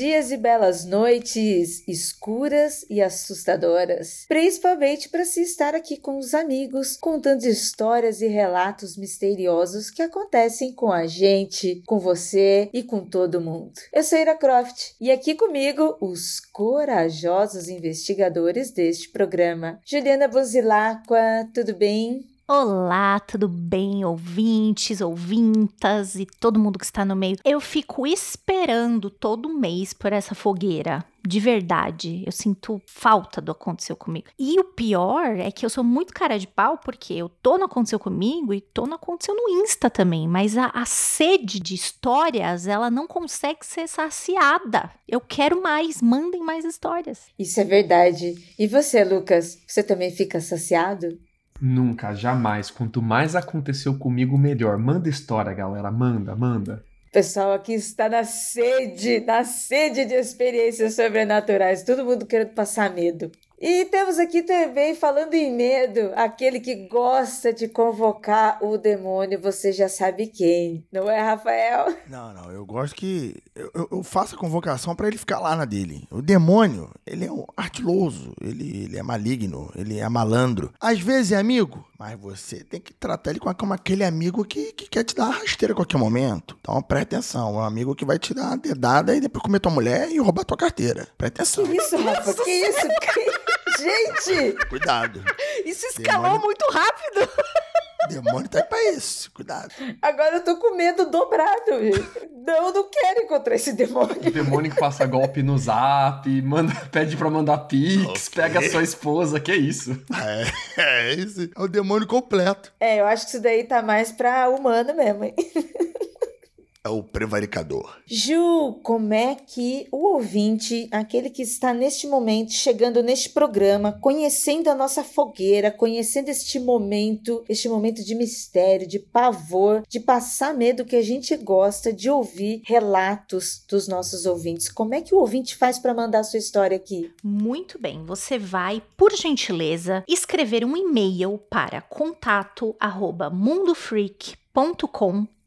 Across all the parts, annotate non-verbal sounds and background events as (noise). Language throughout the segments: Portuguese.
Dias e belas noites, escuras e assustadoras, principalmente para se estar aqui com os amigos, contando histórias e relatos misteriosos que acontecem com a gente, com você e com todo mundo. Eu sou Ira Croft e aqui comigo os corajosos investigadores deste programa. Juliana Buzilacqua, tudo bem? Olá, tudo bem, ouvintes, ouvintas e todo mundo que está no meio. Eu fico esperando todo mês por essa fogueira. De verdade, eu sinto falta do aconteceu comigo. E o pior é que eu sou muito cara de pau porque eu tô no aconteceu comigo e tô no aconteceu no Insta também, mas a, a sede de histórias, ela não consegue ser saciada. Eu quero mais, mandem mais histórias. Isso é verdade. E você, Lucas, você também fica saciado? Nunca, jamais. Quanto mais aconteceu comigo, melhor. Manda história, galera. Manda, manda. Pessoal aqui está na sede, na sede de experiências sobrenaturais. Todo mundo querendo passar medo. E temos aqui também, falando em medo, aquele que gosta de convocar o demônio, você já sabe quem, não é, Rafael? Não, não, eu gosto que. Eu, eu faço a convocação para ele ficar lá na dele. O demônio, ele é um artiloso, ele, ele é maligno, ele é malandro. Às vezes é amigo, mas você tem que tratar ele como aquele amigo que, que quer te dar uma rasteira a qualquer momento. Então presta atenção, um amigo que vai te dar uma dedada e depois comer tua mulher e roubar tua carteira. Presta atenção. Que isso, Rafa? Que isso? (laughs) Gente! Cuidado. Isso escalou demônio... muito rápido. Demônio tá aí pra isso, cuidado. Agora eu tô com medo dobrado. Não, não quero encontrar esse demônio. O demônio que passa golpe no zap, manda, pede pra mandar pix, okay. pega a sua esposa, que isso? É, é isso. É o demônio completo. É, eu acho que isso daí tá mais pra humano mesmo, hein? É o prevaricador. Ju, como é que o ouvinte, aquele que está neste momento chegando neste programa, conhecendo a nossa fogueira, conhecendo este momento, este momento de mistério, de pavor, de passar medo que a gente gosta de ouvir relatos dos nossos ouvintes. Como é que o ouvinte faz para mandar a sua história aqui? Muito bem, você vai, por gentileza, escrever um e-mail para contato@mundofreak.com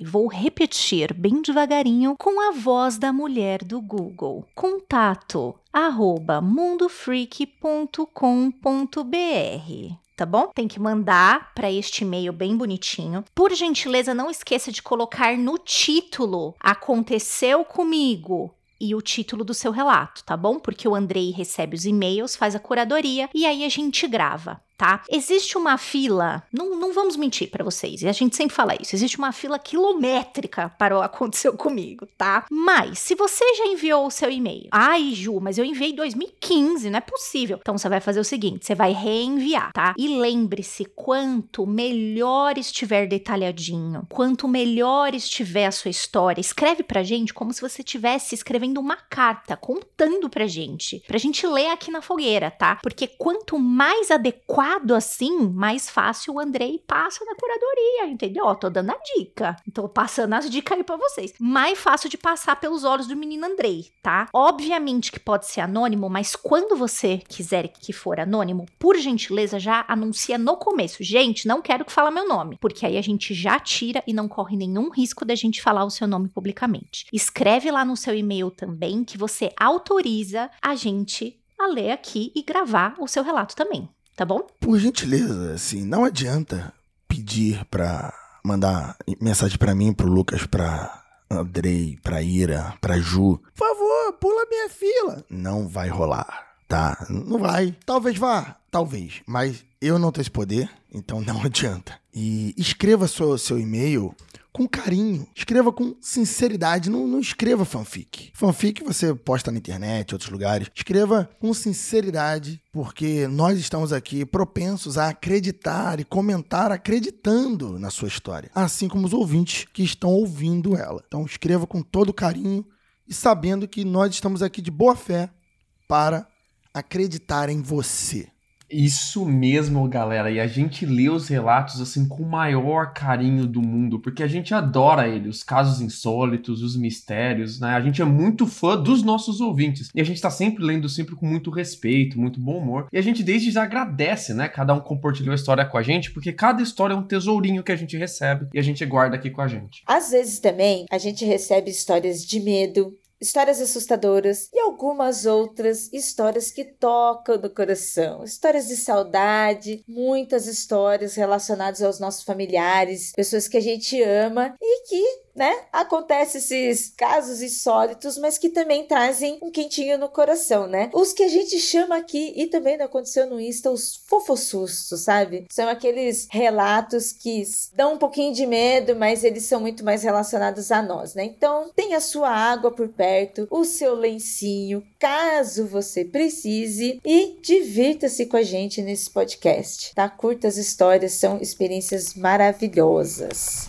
Vou repetir bem devagarinho com a voz da mulher do Google. Contato arroba mundofreak.com.br tá bom? Tem que mandar para este e-mail bem bonitinho. Por gentileza, não esqueça de colocar no título Aconteceu comigo e o título do seu relato, tá bom? Porque o Andrei recebe os e-mails, faz a curadoria e aí a gente grava tá? Existe uma fila, não, não vamos mentir para vocês, e a gente sempre fala isso, existe uma fila quilométrica para o (laughs) aconteceu comigo, tá? Mas, se você já enviou o seu e-mail, ai Ju, mas eu enviei em 2015, não é possível. Então você vai fazer o seguinte, você vai reenviar, tá? E lembre-se, quanto melhor estiver detalhadinho, quanto melhor estiver a sua história, escreve pra gente como se você estivesse escrevendo uma carta, contando pra gente, pra gente ler aqui na fogueira, tá? Porque quanto mais adequado assim, mais fácil o Andrei passa na curadoria, entendeu? Ó, tô dando a dica. Tô passando as dicas aí pra vocês. Mais fácil de passar pelos olhos do menino Andrei, tá? Obviamente que pode ser anônimo, mas quando você quiser que for anônimo, por gentileza, já anuncia no começo. Gente, não quero que fale meu nome, porque aí a gente já tira e não corre nenhum risco da gente falar o seu nome publicamente. Escreve lá no seu e-mail também que você autoriza a gente a ler aqui e gravar o seu relato também tá bom? Por gentileza, assim, não adianta pedir pra mandar mensagem para mim, pro Lucas, pra Andrei, pra Ira, pra Ju. Por favor, pula minha fila. Não vai rolar, tá? Não vai. Talvez vá, talvez. Mas eu não tenho esse poder, então não (laughs) adianta. E escreva seu, seu e-mail com carinho. Escreva com sinceridade. Não, não escreva fanfic. Fanfic você posta na internet, outros lugares. Escreva com sinceridade, porque nós estamos aqui propensos a acreditar e comentar acreditando na sua história. Assim como os ouvintes que estão ouvindo ela. Então escreva com todo carinho e sabendo que nós estamos aqui de boa fé para acreditar em você. Isso mesmo, galera. E a gente lê os relatos assim com o maior carinho do mundo, porque a gente adora ele, os casos insólitos, os mistérios, né? A gente é muito fã dos nossos ouvintes. E a gente tá sempre lendo sempre com muito respeito, muito bom humor. E a gente desde já agradece, né? Cada um compartilhou a história com a gente, porque cada história é um tesourinho que a gente recebe e a gente guarda aqui com a gente. Às vezes também a gente recebe histórias de medo, histórias assustadoras e algumas outras histórias que tocam no coração. Histórias de saudade, muitas histórias relacionadas aos nossos familiares, pessoas que a gente ama e que né? Acontece esses casos insólitos, mas que também trazem um quentinho no coração, né? Os que a gente chama aqui e também não aconteceu no Insta, os fofossustos, sabe? São aqueles relatos que dão um pouquinho de medo, mas eles são muito mais relacionados a nós, né? Então, tenha a sua água por perto, o seu lencinho, caso você precise, e divirta-se com a gente nesse podcast, tá? Curtas histórias são experiências maravilhosas.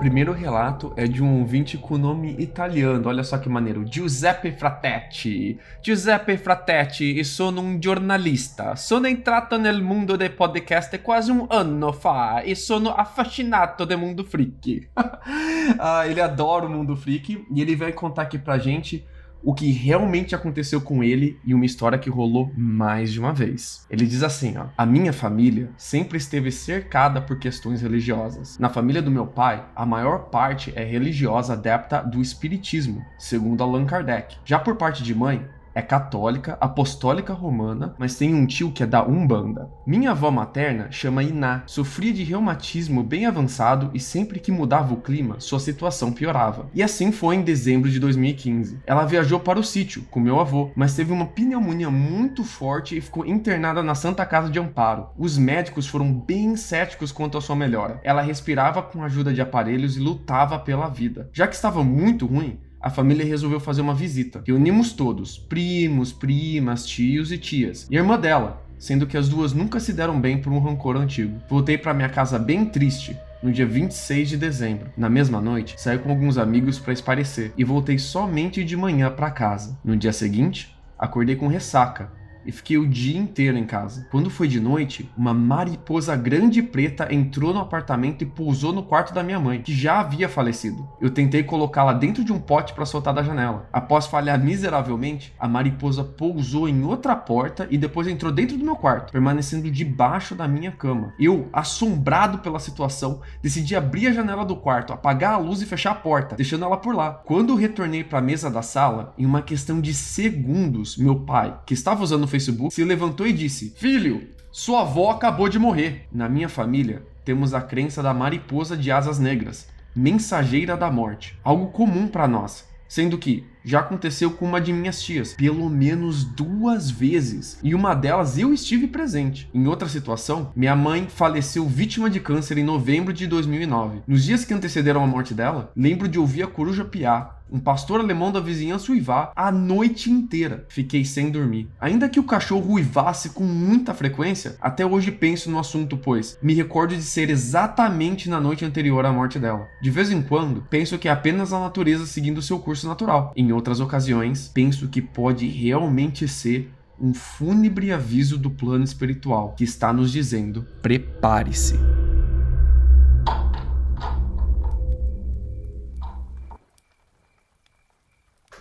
Primeiro relato é de um ouvinte com nome italiano. Olha só que maneiro. Giuseppe Fratetti. Giuseppe Fratetti, e sono un giornalista. Sono entrato nel mondo dei podcast quase um ano fa e sono affascinato del mundo freak. (laughs) ah, ele adora o mundo freak e ele vai contar aqui pra gente o que realmente aconteceu com ele e uma história que rolou mais de uma vez. Ele diz assim, ó: "A minha família sempre esteve cercada por questões religiosas. Na família do meu pai, a maior parte é religiosa adepta do espiritismo, segundo Allan Kardec. Já por parte de mãe, é católica, apostólica romana, mas tem um tio que é da Umbanda. Minha avó materna chama Iná, sofria de reumatismo bem avançado e sempre que mudava o clima, sua situação piorava. E assim foi em dezembro de 2015. Ela viajou para o sítio com meu avô, mas teve uma pneumonia muito forte e ficou internada na Santa Casa de Amparo. Os médicos foram bem céticos quanto à sua melhora. Ela respirava com a ajuda de aparelhos e lutava pela vida. Já que estava muito ruim, a família resolveu fazer uma visita. Reunimos todos: primos, primas, tios e tias, e a irmã dela, sendo que as duas nunca se deram bem por um rancor antigo. Voltei para minha casa bem triste. No dia 26 de dezembro. Na mesma noite, saí com alguns amigos para esparecer e voltei somente de manhã para casa. No dia seguinte, acordei com ressaca e fiquei o dia inteiro em casa. Quando foi de noite, uma mariposa grande preta entrou no apartamento e pousou no quarto da minha mãe, que já havia falecido. Eu tentei colocá-la dentro de um pote para soltar da janela. Após falhar miseravelmente, a mariposa pousou em outra porta e depois entrou dentro do meu quarto, permanecendo debaixo da minha cama. Eu, assombrado pela situação, decidi abrir a janela do quarto, apagar a luz e fechar a porta, deixando ela por lá. Quando retornei para a mesa da sala, em uma questão de segundos, meu pai, que estava usando Facebook, se levantou e disse: Filho, sua avó acabou de morrer. Na minha família, temos a crença da mariposa de asas negras, mensageira da morte, algo comum para nós, sendo que já aconteceu com uma de minhas tias, pelo menos duas vezes, e uma delas eu estive presente. Em outra situação, minha mãe faleceu vítima de câncer em novembro de 2009. Nos dias que antecederam a morte dela, lembro de ouvir a coruja piar um pastor alemão da vizinhança uivar a noite inteira. Fiquei sem dormir. Ainda que o cachorro uivasse com muita frequência, até hoje penso no assunto, pois me recordo de ser exatamente na noite anterior à morte dela. De vez em quando, penso que é apenas a natureza seguindo seu curso natural. Em outras ocasiões, penso que pode realmente ser um fúnebre aviso do plano espiritual que está nos dizendo: prepare-se.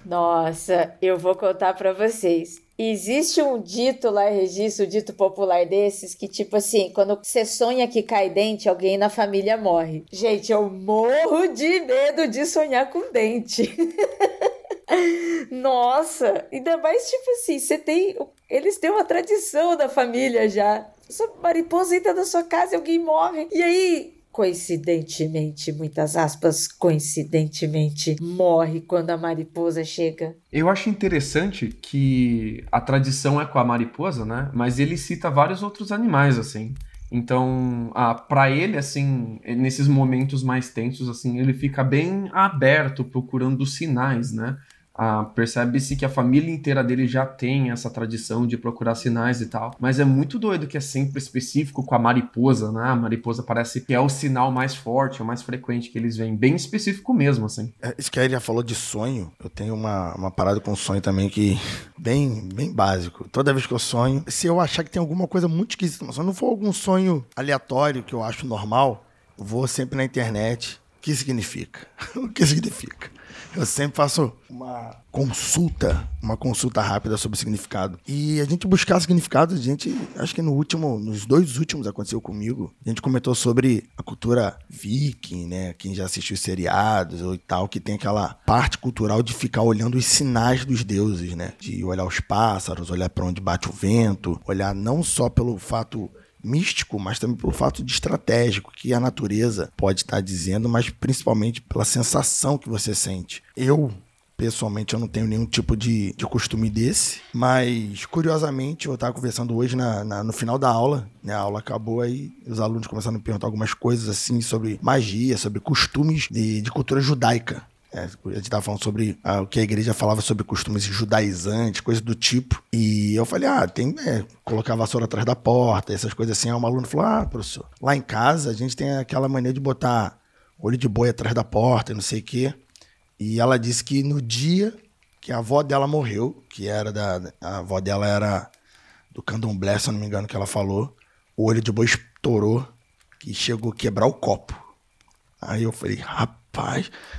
Nossa, eu vou contar para vocês. Existe um dito lá, registro, um dito popular desses, que tipo assim, quando você sonha que cai dente, alguém na família morre. Gente, eu morro de medo de sonhar com dente. (laughs) Nossa, ainda mais tipo assim, você tem. Eles têm uma tradição da família já. Essa mariposa entra na sua casa e alguém morre. E aí, coincidentemente, muitas aspas, coincidentemente, morre quando a mariposa chega. Eu acho interessante que a tradição é com a mariposa, né? Mas ele cita vários outros animais, assim. Então, ah, para ele, assim, nesses momentos mais tensos, assim, ele fica bem aberto, procurando sinais, né? Ah, Percebe-se que a família inteira dele já tem essa tradição de procurar sinais e tal. Mas é muito doido que é sempre específico com a mariposa, né? A mariposa parece que é o sinal mais forte, o mais frequente que eles veem. Bem específico mesmo, assim. É, isso que a já falou de sonho. Eu tenho uma, uma parada com sonho também que. (laughs) Bem, bem básico. Toda vez que eu sonho, se eu achar que tem alguma coisa muito esquisita, se não for algum sonho aleatório que eu acho normal, vou sempre na internet. O que significa? (laughs) o que significa? Eu sempre faço uma consulta, uma consulta rápida sobre significado. E a gente buscar significado, a gente, acho que no último, nos dois últimos aconteceu comigo, a gente comentou sobre a cultura viking, né? Quem já assistiu seriados ou tal, que tem aquela parte cultural de ficar olhando os sinais dos deuses, né? De olhar os pássaros, olhar para onde bate o vento, olhar não só pelo fato místico, mas também pelo fato de estratégico que a natureza pode estar dizendo, mas principalmente pela sensação que você sente. Eu Pessoalmente, eu não tenho nenhum tipo de, de costume desse, mas curiosamente, eu estava conversando hoje na, na, no final da aula, né? A aula acabou aí, os alunos começaram a me perguntar algumas coisas assim sobre magia, sobre costumes de, de cultura judaica. É, a gente estava falando sobre ah, o que a igreja falava sobre costumes judaizantes, coisas do tipo. E eu falei, ah, tem é, colocar a vassoura atrás da porta, essas coisas assim. Aí um aluno falou, ah, professor, lá em casa a gente tem aquela mania de botar olho de boi atrás da porta não sei o quê. E ela disse que no dia que a avó dela morreu, que era da. A avó dela era do candomblé, se eu não me engano, que ela falou, o olho de boi estourou, que chegou a quebrar o copo. Aí eu falei, rapaz,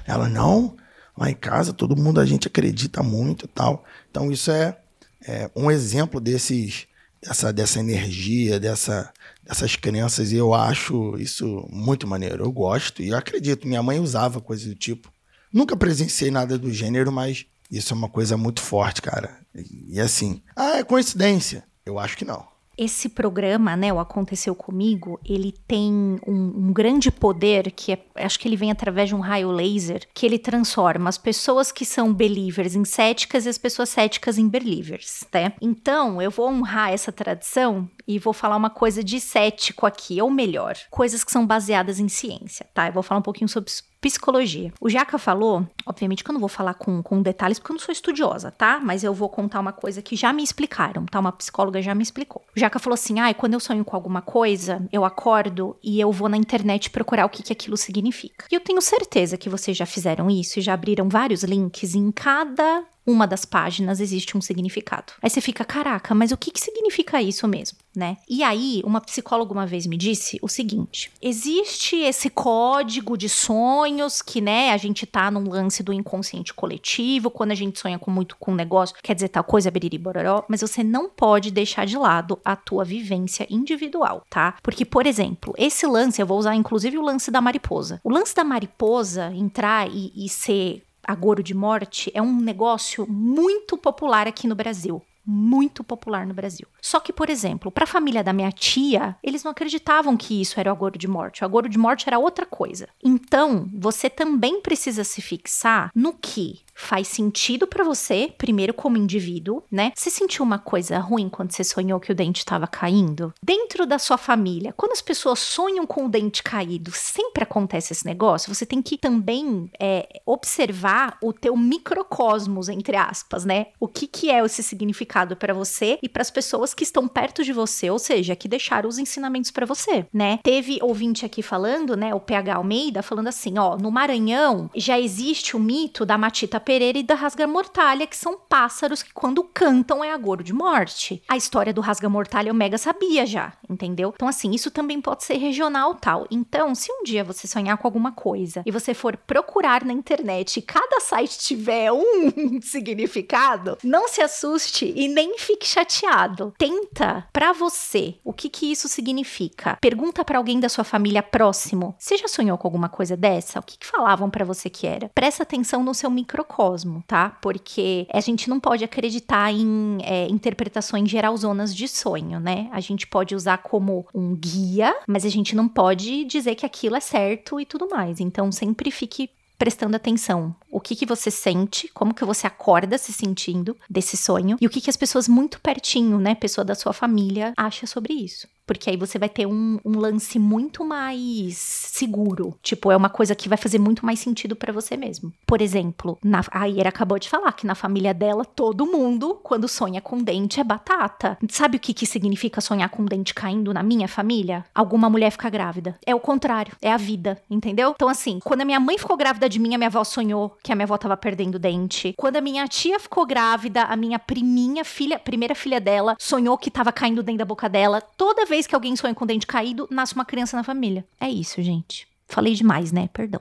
ela não, lá em casa todo mundo a gente acredita muito e tal. Então isso é, é um exemplo desses, dessa, dessa energia, dessa, dessas crenças, e eu acho isso muito maneiro. Eu gosto e eu acredito. Minha mãe usava coisas do tipo. Nunca presenciei nada do gênero, mas isso é uma coisa muito forte, cara. E, e assim, ah, é coincidência? Eu acho que não esse programa, né, o Aconteceu Comigo, ele tem um, um, grande poder que é, acho que ele vem através de um raio laser, que ele transforma as pessoas que são believers em céticas e as pessoas céticas em believers, né? Então, eu vou honrar essa tradição e vou falar uma coisa de cético aqui, ou melhor, coisas que são baseadas em ciência, tá? Eu vou falar um pouquinho sobre psicologia. O Jaca falou, obviamente que eu não vou falar com, com detalhes porque eu não sou estudiosa, tá? Mas eu vou contar uma coisa que já me explicaram, tá? Uma psicóloga já me explicou. O Jaca falou assim: ah, quando eu sonho com alguma coisa, eu acordo e eu vou na internet procurar o que, que aquilo significa. E eu tenho certeza que vocês já fizeram isso e já abriram vários links em cada uma das páginas existe um significado. Aí você fica, caraca, mas o que, que significa isso mesmo, né? E aí, uma psicóloga uma vez me disse o seguinte: existe esse código de sonhos que, né, a gente tá num lance do inconsciente coletivo, quando a gente sonha com muito com um negócio, quer dizer tal coisa, beriri bororó, mas você não pode deixar de lado a tua vivência individual, tá? Porque, por exemplo, esse lance, eu vou usar inclusive o lance da mariposa. O lance da mariposa entrar e, e ser agouro de morte é um negócio muito popular aqui no Brasil muito popular no Brasil. Só que, por exemplo, para a família da minha tia, eles não acreditavam que isso era o agouro de morte. O agouro de morte era outra coisa. Então, você também precisa se fixar no que faz sentido para você, primeiro como indivíduo, né? Você sentiu uma coisa ruim quando você sonhou que o dente estava caindo? Dentro da sua família, quando as pessoas sonham com o dente caído, sempre acontece esse negócio. Você tem que também é, observar o teu microcosmos, entre aspas, né? O que que é esse significado para você e para as pessoas que estão perto de você, ou seja, que deixaram os ensinamentos para você, né? Teve ouvinte aqui falando, né? O PH Almeida falando assim, ó, no Maranhão já existe o mito da matita Pereira e da Rasga Mortalha, que são pássaros que quando cantam é agouro de morte. A história do Rasga Mortalha o Mega sabia já, entendeu? Então assim, isso também pode ser regional tal. Então, se um dia você sonhar com alguma coisa e você for procurar na internet e cada site tiver (laughs) um significado, não se assuste e nem fique chateado. Tenta para você o que que isso significa. Pergunta para alguém da sua família próximo. Você já sonhou com alguma coisa dessa? O que, que falavam para você que era? Presta atenção no seu microcosmo microcosmo, tá? Porque a gente não pode acreditar em é, interpretações geralzonas de sonho, né? A gente pode usar como um guia, mas a gente não pode dizer que aquilo é certo e tudo mais. Então, sempre fique prestando atenção. O que que você sente, como que você acorda se sentindo desse sonho e o que que as pessoas muito pertinho, né, pessoa da sua família, acha sobre isso porque aí você vai ter um, um, lance muito mais seguro. Tipo, é uma coisa que vai fazer muito mais sentido para você mesmo. Por exemplo, na, a Ira acabou de falar que na família dela, todo mundo, quando sonha com dente, é batata. Sabe o que, que significa sonhar com dente caindo na minha família? Alguma mulher fica grávida. É o contrário, é a vida, entendeu? Então, assim, quando a minha mãe ficou grávida de mim, a minha avó sonhou que a minha avó tava perdendo dente. Quando a minha tia ficou grávida, a minha priminha filha, primeira filha dela, sonhou que tava caindo dentro da boca dela. Toda vez vez que alguém sonha com dente caído, nasce uma criança na família. É isso, gente. Falei demais, né? Perdão.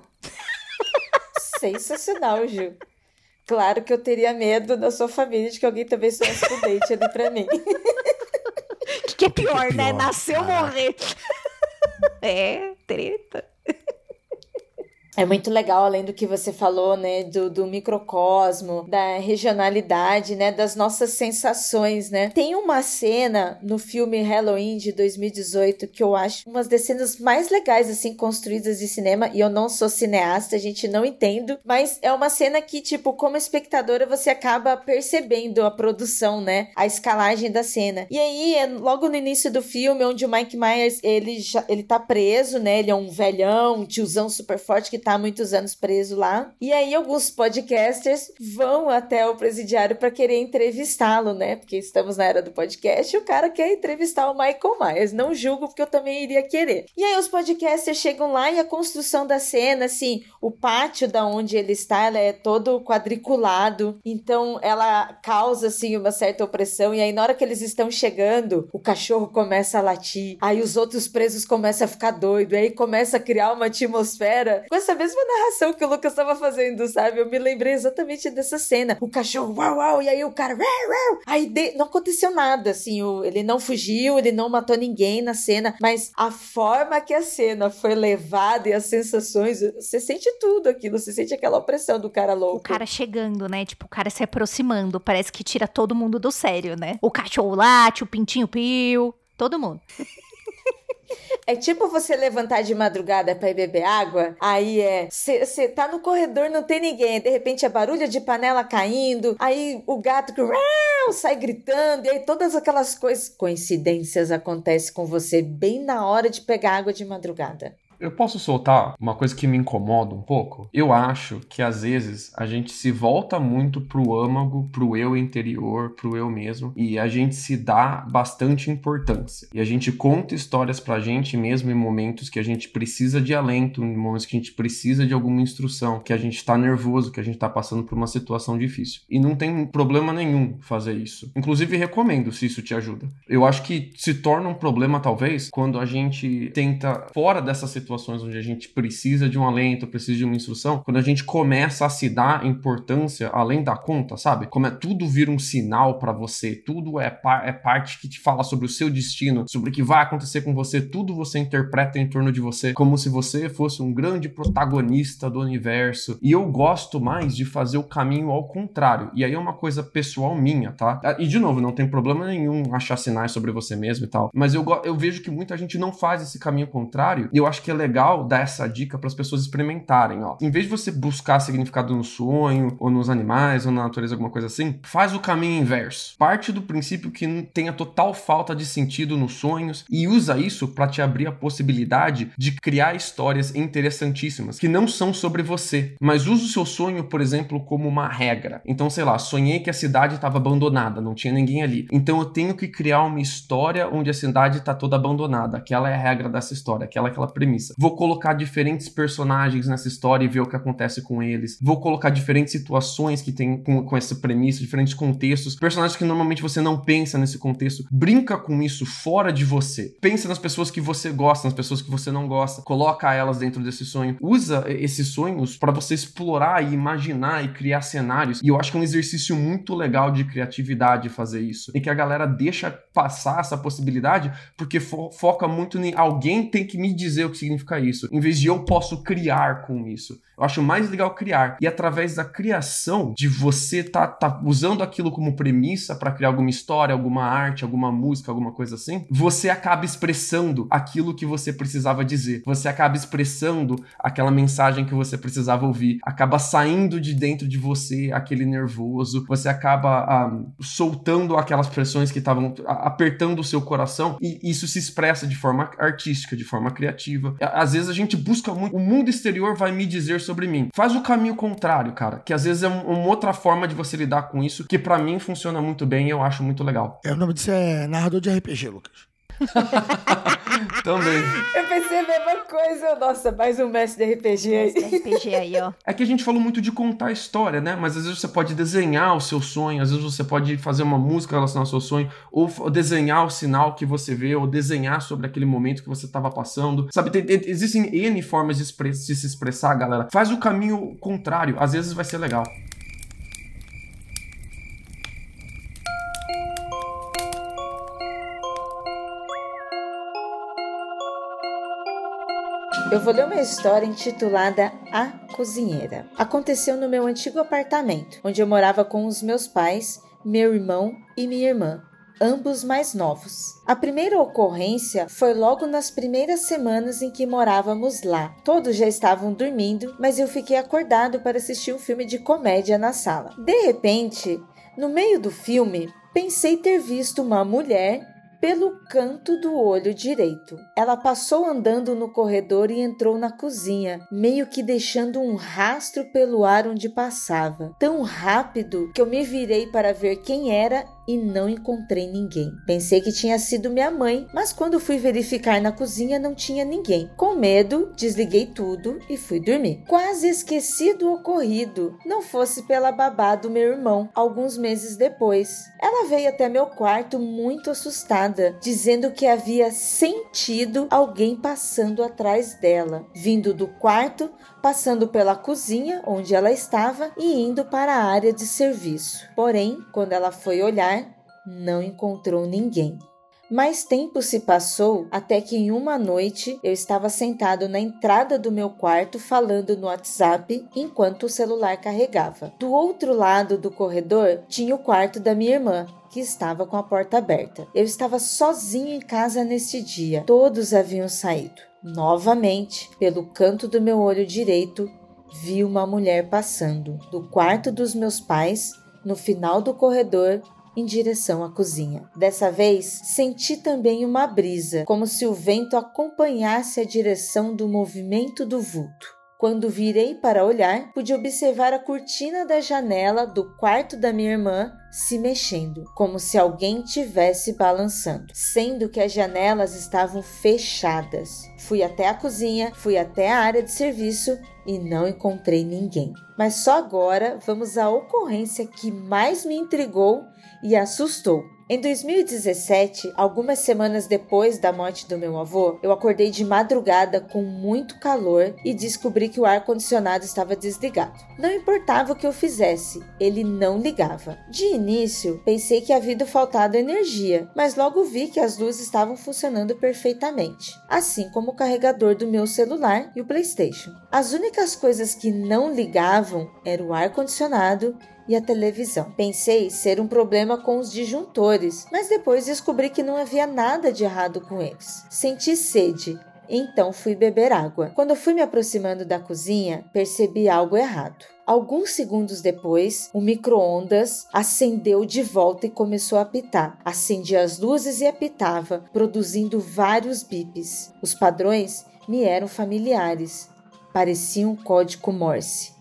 Sensacional, Gil. Claro que eu teria medo da sua família de que alguém também sou excludente ali pra mim. que, que é pior, que é né? Nasceu morrer. (laughs) é, treta. É muito legal, além do que você falou, né, do, do microcosmo, da regionalidade, né, das nossas sensações, né. Tem uma cena no filme Halloween de 2018 que eu acho uma das cenas mais legais, assim, construídas de cinema, e eu não sou cineasta, a gente não entendo, mas é uma cena que, tipo, como espectadora, você acaba percebendo a produção, né, a escalagem da cena. E aí, é logo no início do filme, onde o Mike Myers, ele, já, ele tá preso, né, ele é um velhão, um tiozão super forte que tá tá há muitos anos preso lá. E aí alguns podcasters vão até o presidiário para querer entrevistá-lo, né? Porque estamos na era do podcast e o cara quer entrevistar o Michael Myers. Não julgo porque eu também iria querer. E aí os podcasters chegam lá e a construção da cena, assim, o pátio da onde ele está, ela é todo quadriculado, então ela causa assim uma certa opressão e aí na hora que eles estão chegando, o cachorro começa a latir, aí os outros presos começam a ficar doido, aí começa a criar uma atmosfera com essa mesma narração que o Lucas estava fazendo, sabe? Eu me lembrei exatamente dessa cena. O cachorro, uau, uau, e aí o cara, uau, uau. Aí de... não aconteceu nada, assim, o... ele não fugiu, ele não matou ninguém na cena, mas a forma que a cena foi levada e as sensações, você sente tudo aquilo, você sente aquela opressão do cara louco. O cara chegando, né? Tipo, o cara se aproximando, parece que tira todo mundo do sério, né? O cachorro late, o pintinho piu, todo mundo. (laughs) É tipo você levantar de madrugada para ir beber água, aí é. Você tá no corredor, não tem ninguém, de repente é barulho de panela caindo, aí o gato que sai gritando, e aí todas aquelas coisas, coincidências acontecem com você bem na hora de pegar água de madrugada. Eu posso soltar uma coisa que me incomoda um pouco? Eu acho que às vezes a gente se volta muito pro âmago, pro eu interior, pro eu mesmo, e a gente se dá bastante importância. E a gente conta histórias pra gente mesmo em momentos que a gente precisa de alento, em momentos que a gente precisa de alguma instrução, que a gente tá nervoso, que a gente tá passando por uma situação difícil. E não tem problema nenhum fazer isso. Inclusive, recomendo se isso te ajuda. Eu acho que se torna um problema, talvez, quando a gente tenta, fora dessa situação, situações onde a gente precisa de um alento, precisa de uma instrução, quando a gente começa a se dar importância além da conta, sabe? Como é tudo vira um sinal para você, tudo é, par é parte que te fala sobre o seu destino, sobre o que vai acontecer com você, tudo você interpreta em torno de você, como se você fosse um grande protagonista do universo. E eu gosto mais de fazer o caminho ao contrário. E aí é uma coisa pessoal minha, tá? E de novo, não tem problema nenhum achar sinais sobre você mesmo e tal. Mas eu, eu vejo que muita gente não faz esse caminho contrário. E eu acho que é legal dar essa dica para as pessoas experimentarem, ó. Em vez de você buscar significado no sonho, ou nos animais, ou na natureza, alguma coisa assim, faz o caminho inverso. Parte do princípio que tenha total falta de sentido nos sonhos e usa isso para te abrir a possibilidade de criar histórias interessantíssimas que não são sobre você, mas usa o seu sonho, por exemplo, como uma regra. Então, sei lá, sonhei que a cidade estava abandonada, não tinha ninguém ali. Então eu tenho que criar uma história onde a cidade está toda abandonada. Aquela é a regra dessa história, aquela é aquela premissa. Vou colocar diferentes personagens nessa história e ver o que acontece com eles. Vou colocar diferentes situações que tem com, com essa premissa, diferentes contextos. Personagens que normalmente você não pensa nesse contexto. Brinca com isso fora de você. Pensa nas pessoas que você gosta, nas pessoas que você não gosta. Coloca elas dentro desse sonho. Usa esses sonhos para você explorar e imaginar e criar cenários. E eu acho que é um exercício muito legal de criatividade fazer isso. E que a galera deixa passar essa possibilidade porque fo foca muito em alguém tem que me dizer o que significa significa isso, em vez de eu posso criar com isso. Eu acho mais legal criar. E através da criação, de você tá, tá usando aquilo como premissa para criar alguma história, alguma arte, alguma música, alguma coisa assim, você acaba expressando aquilo que você precisava dizer. Você acaba expressando aquela mensagem que você precisava ouvir. Acaba saindo de dentro de você aquele nervoso. Você acaba ah, soltando aquelas pressões que estavam apertando o seu coração. E isso se expressa de forma artística, de forma criativa. Às vezes a gente busca muito. O mundo exterior vai me dizer sobre mim. Faz o caminho contrário, cara. Que às vezes é um, uma outra forma de você lidar com isso, que para mim funciona muito bem e eu acho muito legal. É, o nome disso é narrador de RPG, Lucas. (laughs) Também. Eu pensei a mesma coisa. Nossa, mais um mestre de RPG aí. RPG aí, ó. É que a gente falou muito de contar história, né? Mas às vezes você pode desenhar o seu sonho, às vezes você pode fazer uma música relacionada ao seu sonho, ou desenhar o sinal que você vê, ou desenhar sobre aquele momento que você estava passando. Sabe, tem, tem, existem N formas de, de se expressar, galera. Faz o caminho contrário, às vezes vai ser legal. Eu vou ler uma história intitulada A Cozinheira. Aconteceu no meu antigo apartamento, onde eu morava com os meus pais, meu irmão e minha irmã, ambos mais novos. A primeira ocorrência foi logo nas primeiras semanas em que morávamos lá. Todos já estavam dormindo, mas eu fiquei acordado para assistir um filme de comédia na sala. De repente, no meio do filme, pensei ter visto uma mulher pelo canto do olho direito. Ela passou andando no corredor e entrou na cozinha, meio que deixando um rastro pelo ar onde passava. Tão rápido que eu me virei para ver quem era e não encontrei ninguém. Pensei que tinha sido minha mãe, mas quando fui verificar na cozinha não tinha ninguém. Com medo, desliguei tudo e fui dormir. Quase esqueci do ocorrido, não fosse pela babá do meu irmão, alguns meses depois. Ela veio até meu quarto muito assustada, dizendo que havia sentido alguém passando atrás dela, vindo do quarto, passando pela cozinha onde ela estava e indo para a área de serviço. Porém, quando ela foi olhar, não encontrou ninguém. Mais tempo se passou até que em uma noite eu estava sentado na entrada do meu quarto falando no WhatsApp enquanto o celular carregava. Do outro lado do corredor tinha o quarto da minha irmã, que estava com a porta aberta. Eu estava sozinho em casa nesse dia. Todos haviam saído. Novamente, pelo canto do meu olho direito, vi uma mulher passando do quarto dos meus pais no final do corredor em direção à cozinha. Dessa vez, senti também uma brisa, como se o vento acompanhasse a direção do movimento do vulto. Quando virei para olhar, pude observar a cortina da janela do quarto da minha irmã se mexendo, como se alguém tivesse balançando, sendo que as janelas estavam fechadas. Fui até a cozinha, fui até a área de serviço e não encontrei ninguém. Mas só agora vamos à ocorrência que mais me intrigou e assustou. Em 2017, algumas semanas depois da morte do meu avô, eu acordei de madrugada com muito calor e descobri que o ar-condicionado estava desligado. Não importava o que eu fizesse, ele não ligava. De início, pensei que havia faltado energia, mas logo vi que as luzes estavam funcionando perfeitamente, assim como o carregador do meu celular e o PlayStation. As únicas coisas que não ligavam eram o ar-condicionado e a televisão. Pensei ser um problema com os disjuntores, mas depois descobri que não havia nada de errado com eles. Senti sede, então fui beber água. Quando fui me aproximando da cozinha, percebi algo errado. Alguns segundos depois, o micro-ondas acendeu de volta e começou a apitar. Acendia as luzes e apitava, produzindo vários bips. Os padrões me eram familiares, pareciam um código Morse.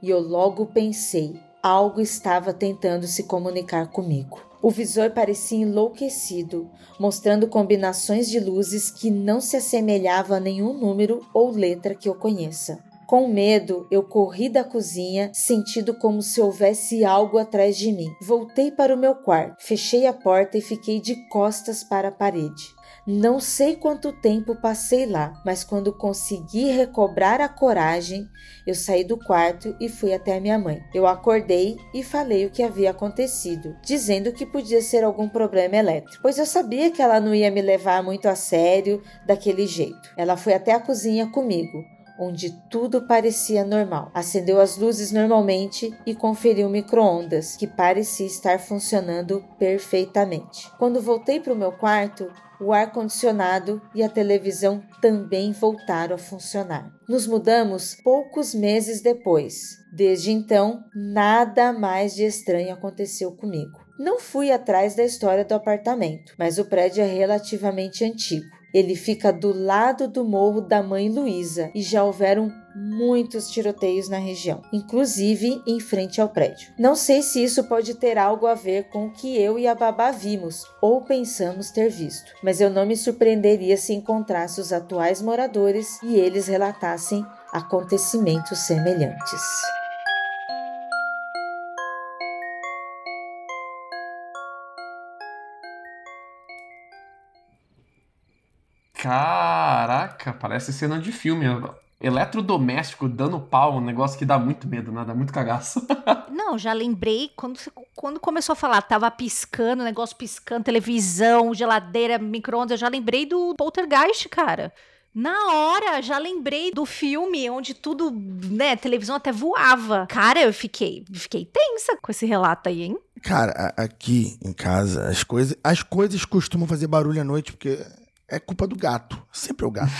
E eu logo pensei: Algo estava tentando se comunicar comigo. O visor parecia enlouquecido, mostrando combinações de luzes que não se assemelhavam a nenhum número ou letra que eu conheça. Com medo, eu corri da cozinha, sentindo como se houvesse algo atrás de mim. Voltei para o meu quarto, fechei a porta e fiquei de costas para a parede. Não sei quanto tempo passei lá, mas quando consegui recobrar a coragem, eu saí do quarto e fui até a minha mãe. Eu acordei e falei o que havia acontecido, dizendo que podia ser algum problema elétrico, pois eu sabia que ela não ia me levar muito a sério daquele jeito. Ela foi até a cozinha comigo, onde tudo parecia normal. Acendeu as luzes normalmente e conferiu o micro-ondas, que parecia estar funcionando perfeitamente. Quando voltei para o meu quarto, o ar-condicionado e a televisão também voltaram a funcionar. Nos mudamos poucos meses depois. Desde então, nada mais de estranho aconteceu comigo. Não fui atrás da história do apartamento, mas o prédio é relativamente antigo. Ele fica do lado do morro da mãe Luísa e já houveram muitos tiroteios na região, inclusive em frente ao prédio. Não sei se isso pode ter algo a ver com o que eu e a babá vimos ou pensamos ter visto, mas eu não me surpreenderia se encontrasse os atuais moradores e eles relatassem acontecimentos semelhantes. Caraca, parece cena de filme. Eletrodoméstico dando pau, um negócio que dá muito medo, né? Dá muito cagaço. (laughs) Não, já lembrei quando, quando começou a falar, tava piscando, negócio piscando, televisão, geladeira, micro-ondas, eu já lembrei do Poltergeist, cara. Na hora, já lembrei do filme onde tudo, né, televisão até voava. Cara, eu fiquei, fiquei tensa com esse relato aí, hein? Cara, aqui em casa, as coisas, as coisas costumam fazer barulho à noite porque é culpa do gato. Sempre é o gato.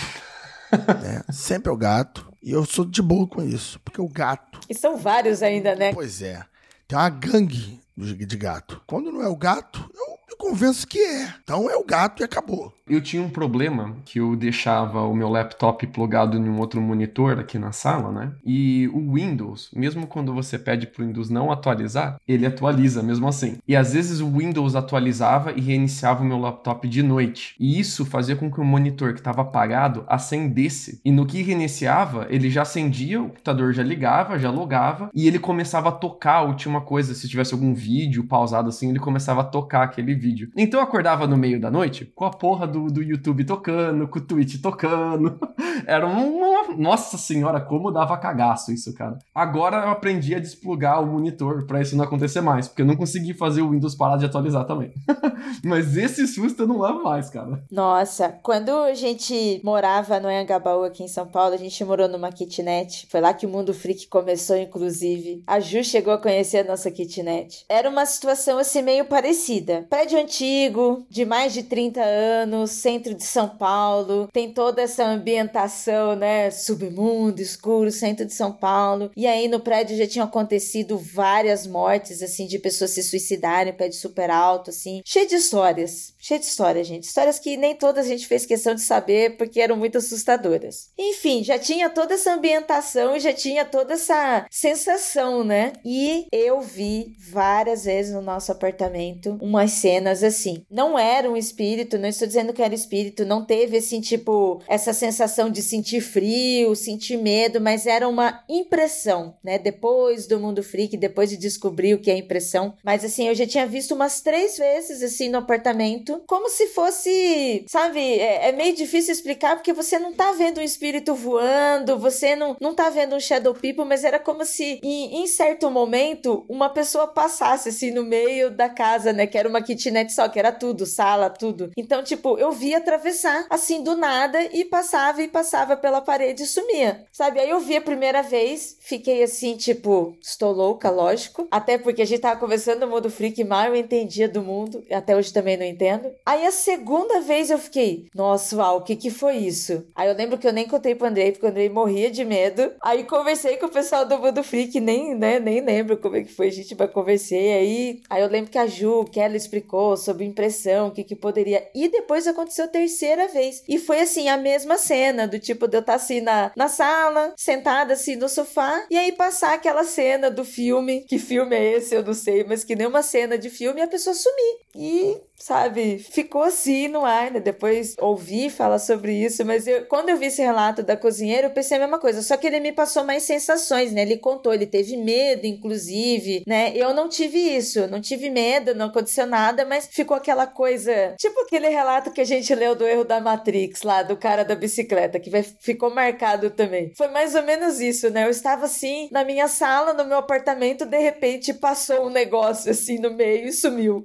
né? (laughs) Sempre é o gato. E eu sou de boa com isso, porque o gato. E são vários ainda, né? Pois é. Tem uma gangue de gato. Quando não é o gato, eu convenço que é. Então é o gato e acabou. Eu tinha um problema que eu deixava o meu laptop plugado em um outro monitor aqui na sala, né? E o Windows, mesmo quando você pede pro Windows não atualizar, ele atualiza mesmo assim. E às vezes o Windows atualizava e reiniciava o meu laptop de noite. E isso fazia com que o monitor que estava apagado acendesse. E no que reiniciava, ele já acendia, o computador já ligava, já logava e ele começava a tocar a última coisa. Se tivesse algum vídeo pausado assim, ele começava a tocar aquele vídeo. Então eu acordava no meio da noite com a porra do do, YouTube tocando, com o Twitch tocando. (laughs) Era uma. Nossa senhora, como dava cagaço isso, cara. Agora eu aprendi a desplugar o monitor para isso não acontecer mais, porque eu não consegui fazer o Windows parar de atualizar também. (laughs) Mas esse susto eu não levo mais, cara. Nossa, quando a gente morava no Anhangabaú aqui em São Paulo, a gente morou numa kitnet. Foi lá que o Mundo Freak começou, inclusive. A Ju chegou a conhecer a nossa kitnet. Era uma situação assim meio parecida. Prédio antigo, de mais de 30 anos centro de São Paulo, tem toda essa ambientação, né? Submundo, escuro, centro de São Paulo. E aí no prédio já tinham acontecido várias mortes, assim, de pessoas se suicidarem, prédio super alto, assim, cheio de histórias. Cheio de histórias, gente. Histórias que nem toda a gente fez questão de saber porque eram muito assustadoras. Enfim, já tinha toda essa ambientação e já tinha toda essa sensação, né? E eu vi várias vezes no nosso apartamento umas cenas assim. Não era um espírito, não estou dizendo que era espírito, não teve assim, tipo, essa sensação de sentir frio, sentir medo, mas era uma impressão, né? Depois do mundo freak, depois de descobrir o que é impressão. Mas assim, eu já tinha visto umas três vezes assim no apartamento, como se fosse, sabe, é, é meio difícil explicar porque você não tá vendo um espírito voando, você não, não tá vendo um shadow people, mas era como se em, em certo momento uma pessoa passasse assim no meio da casa, né? Que era uma kitnet só, que era tudo, sala, tudo. Então, tipo, eu eu vi atravessar assim do nada e passava e passava pela parede e sumia, sabe? Aí eu vi a primeira vez, fiquei assim, tipo, estou louca, lógico. Até porque a gente tava conversando no mundo freak mal, eu entendia do mundo, até hoje também não entendo. Aí a segunda vez eu fiquei, nossa, uau, o que que foi isso? Aí eu lembro que eu nem contei pro Andrei, porque o Andrei morria de medo. Aí conversei com o pessoal do mundo freak, nem, né, nem lembro como é que foi, gente, mas conversei. Aí, aí eu lembro que a Ju, que ela explicou sobre impressão, o que que poderia. E depois eu aconteceu a terceira vez. E foi assim, a mesma cena, do tipo de eu estar assim na, na sala, sentada assim no sofá, e aí passar aquela cena do filme. Que filme é esse? Eu não sei, mas que nem uma cena de filme e a pessoa sumir. E sabe? Ficou assim no ar, né? Depois ouvi falar sobre isso, mas eu, quando eu vi esse relato da cozinheira, eu pensei a mesma coisa, só que ele me passou mais sensações, né? Ele contou, ele teve medo, inclusive, né? Eu não tive isso, não tive medo, não aconteceu nada, mas ficou aquela coisa, tipo aquele relato que a gente leu do erro da Matrix lá, do cara da bicicleta, que vai, ficou marcado também. Foi mais ou menos isso, né? Eu estava assim, na minha sala, no meu apartamento, de repente passou um negócio assim no meio e sumiu.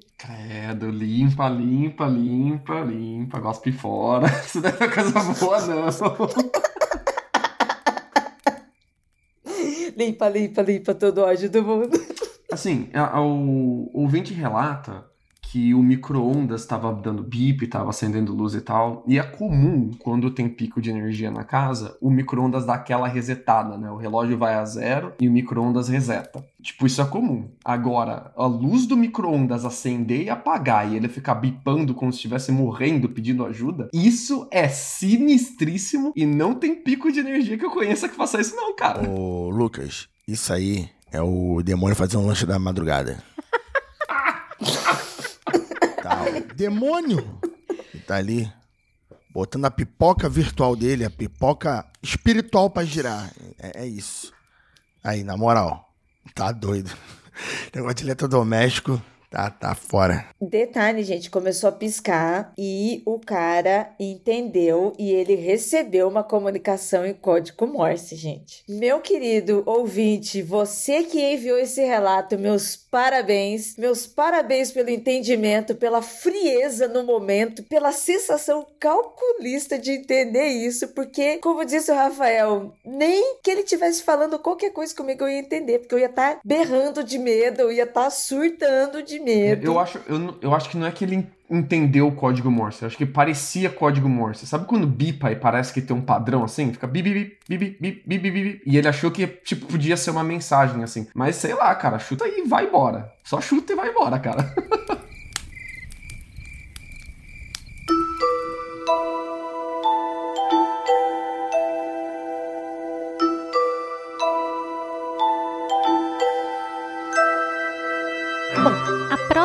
Credo, limpa, limpa, limpa, limpa, gospe fora. (laughs) Isso não é coisa boa, não. limpa, limpa, limpa todo ódio do mundo. Assim, o ouvinte relata que o micro-ondas estava dando bip, estava acendendo luz e tal. E é comum, quando tem pico de energia na casa, o micro-ondas dá aquela resetada, né? O relógio vai a zero e o micro-ondas reseta. Tipo, isso é comum. Agora, a luz do micro-ondas acender e apagar e ele ficar bipando como se estivesse morrendo pedindo ajuda, isso é sinistríssimo e não tem pico de energia que eu conheça que faça isso, não, cara. Ô, Lucas, isso aí é o demônio fazendo um lanche da madrugada. (laughs) demônio tá ali botando a pipoca virtual dele, a pipoca espiritual pra girar. É, é isso. Aí, na moral, tá doido. (laughs) Negócio de eletrodoméstico Tá, tá fora. Detalhe, gente, começou a piscar e o cara entendeu e ele recebeu uma comunicação em código Morse, gente. Meu querido ouvinte, você que enviou esse relato, meus parabéns. Meus parabéns pelo entendimento, pela frieza no momento, pela sensação calculista de entender isso, porque, como disse o Rafael, nem que ele tivesse falando qualquer coisa comigo eu ia entender, porque eu ia estar tá berrando de medo, eu ia estar tá surtando de medo. Eu acho, eu, eu acho que não é que ele entendeu o código Morse. Eu acho que parecia código Morse. Sabe quando bipa e parece que tem um padrão assim? Fica bip, bip, bip, bip, bip, bip, E ele achou que tipo, podia ser uma mensagem assim. Mas sei lá, cara, chuta e vai embora. Só chuta e vai embora, cara. (laughs)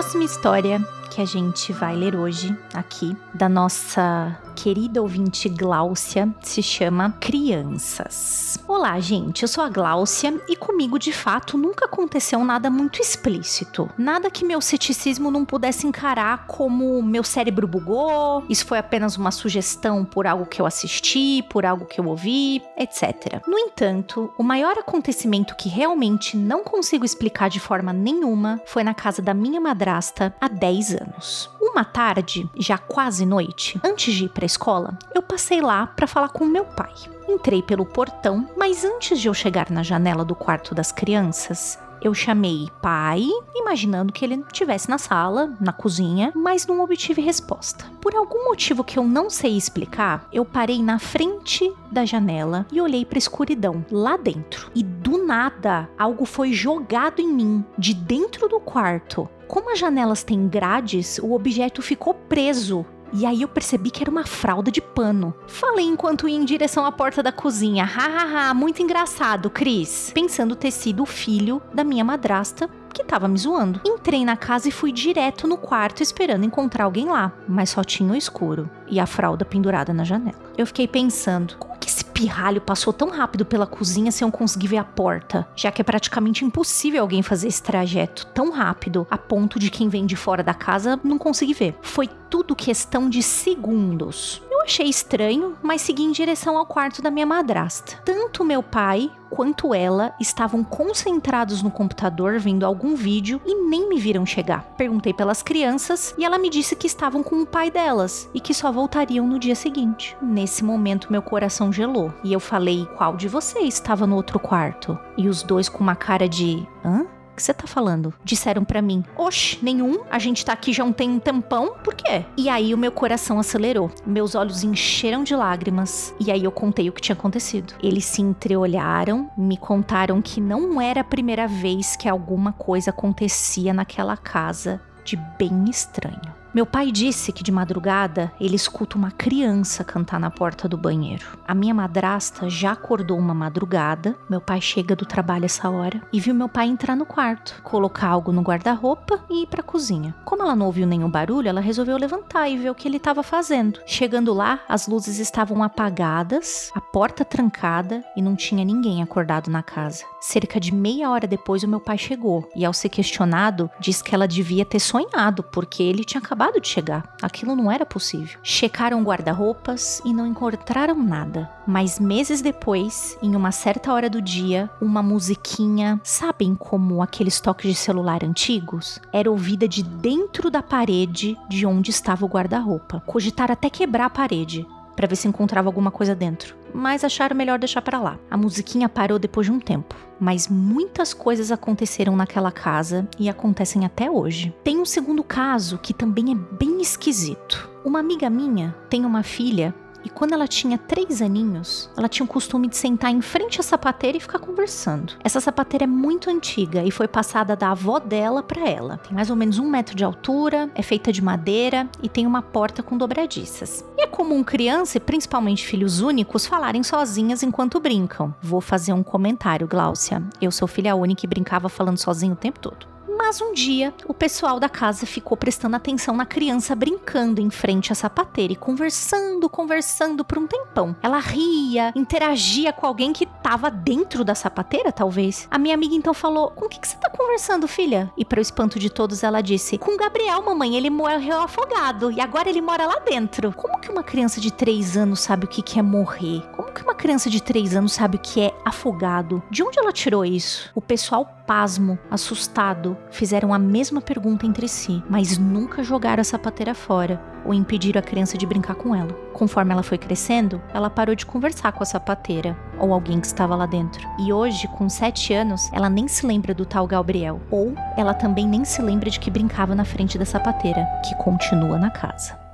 próxima história que a gente vai ler hoje aqui, da nossa querida ouvinte Gláucia, se chama Crianças. Olá, gente, eu sou a Gláucia e comigo de fato nunca aconteceu nada muito explícito. Nada que meu ceticismo não pudesse encarar como meu cérebro bugou, isso foi apenas uma sugestão por algo que eu assisti, por algo que eu ouvi, etc. No entanto, o maior acontecimento que realmente não consigo explicar de forma nenhuma foi na casa da minha madrasta há 10 anos anos. Uma tarde, já quase noite, antes de ir para a escola, eu passei lá para falar com meu pai. Entrei pelo portão, mas antes de eu chegar na janela do quarto das crianças, eu chamei pai, imaginando que ele estivesse na sala, na cozinha, mas não obtive resposta. Por algum motivo que eu não sei explicar, eu parei na frente da janela e olhei para a escuridão lá dentro. E do nada, algo foi jogado em mim, de dentro do quarto. Como as janelas têm grades, o objeto ficou preso e aí eu percebi que era uma fralda de pano. Falei enquanto ia em direção à porta da cozinha. Hahaha, muito engraçado, Cris. Pensando ter sido o filho da minha madrasta que tava me zoando. Entrei na casa e fui direto no quarto esperando encontrar alguém lá, mas só tinha o escuro e a fralda pendurada na janela. Eu fiquei pensando, como que esse pirralho passou tão rápido pela cozinha sem eu conseguir ver a porta? Já que é praticamente impossível alguém fazer esse trajeto tão rápido a ponto de quem vem de fora da casa não conseguir ver. Foi tudo questão de segundos. Eu achei estranho, mas segui em direção ao quarto da minha madrasta. Tanto meu pai quanto ela estavam concentrados no computador vendo algum vídeo e nem me viram chegar. Perguntei pelas crianças e ela me disse que estavam com o pai delas e que só voltariam no dia seguinte. Nesse momento, meu coração gelou e eu falei: qual de vocês estava no outro quarto? E os dois com uma cara de: hã? que você tá falando? Disseram para mim, oxe, nenhum, a gente tá aqui já um tem um tempão, por quê? E aí o meu coração acelerou, meus olhos encheram de lágrimas, e aí eu contei o que tinha acontecido. Eles se entreolharam, me contaram que não era a primeira vez que alguma coisa acontecia naquela casa de bem estranho. Meu pai disse que de madrugada ele escuta uma criança cantar na porta do banheiro. A minha madrasta já acordou uma madrugada. Meu pai chega do trabalho essa hora e viu meu pai entrar no quarto, colocar algo no guarda-roupa e ir para a cozinha. Como ela não ouviu nenhum barulho, ela resolveu levantar e ver o que ele estava fazendo. Chegando lá, as luzes estavam apagadas, a porta trancada e não tinha ninguém acordado na casa. Cerca de meia hora depois, o meu pai chegou e, ao ser questionado, disse que ela devia ter sonhado porque ele tinha acabado acabado de chegar. Aquilo não era possível. Checaram guarda-roupas e não encontraram nada. Mas meses depois, em uma certa hora do dia, uma musiquinha, sabem como aqueles toques de celular antigos, era ouvida de dentro da parede de onde estava o guarda-roupa. Cogitaram até quebrar a parede para ver se encontrava alguma coisa dentro, mas acharam melhor deixar para lá. A musiquinha parou depois de um tempo, mas muitas coisas aconteceram naquela casa e acontecem até hoje. Tem um segundo caso que também é bem esquisito. Uma amiga minha tem uma filha e quando ela tinha três aninhos, ela tinha o costume de sentar em frente à sapateira e ficar conversando. Essa sapateira é muito antiga e foi passada da avó dela para ela. Tem mais ou menos um metro de altura, é feita de madeira e tem uma porta com dobradiças. E é comum criança, e principalmente filhos únicos, falarem sozinhas enquanto brincam. Vou fazer um comentário, Gláucia. Eu sou filha única e brincava falando sozinho o tempo todo. Mas um dia, o pessoal da casa ficou prestando atenção na criança brincando em frente à sapateira e conversando, conversando por um tempão. Ela ria, interagia com alguém que estava dentro da sapateira, talvez. A minha amiga então falou: Com o que, que você tá conversando, filha? E para o espanto de todos, ela disse: Com o Gabriel, mamãe, ele morreu afogado e agora ele mora lá dentro. Como que uma criança de 3 anos sabe o que, que é morrer? Como que uma criança de 3 anos sabe o que é afogado? De onde ela tirou isso? O pessoal pasmo, assustado, fizeram a mesma pergunta entre si, mas nunca jogaram a sapateira fora ou impediram a criança de brincar com ela. Conforme ela foi crescendo, ela parou de conversar com a sapateira ou alguém que estava lá dentro. E hoje, com 7 anos, ela nem se lembra do tal Gabriel, ou ela também nem se lembra de que brincava na frente da sapateira, que continua na casa.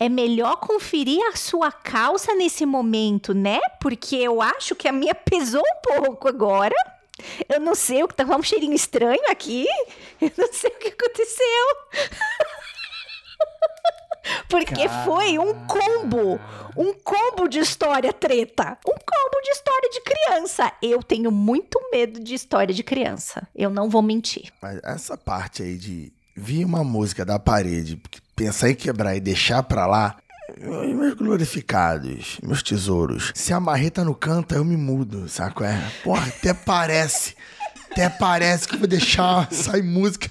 É melhor conferir a sua calça nesse momento, né? Porque eu acho que a minha pesou um pouco agora. Eu não sei o que tá um cheirinho estranho aqui. Eu não sei o que aconteceu. (laughs) Porque Caramba. foi um combo, um combo de história treta, um combo de história de criança. Eu tenho muito medo de história de criança. Eu não vou mentir. Mas essa parte aí de vir uma música da parede, pensar em quebrar e deixar pra lá, meus glorificados, meus tesouros, se a marreta no canto, eu me mudo, saco? É, porra, até parece, até parece que eu vou deixar sair música.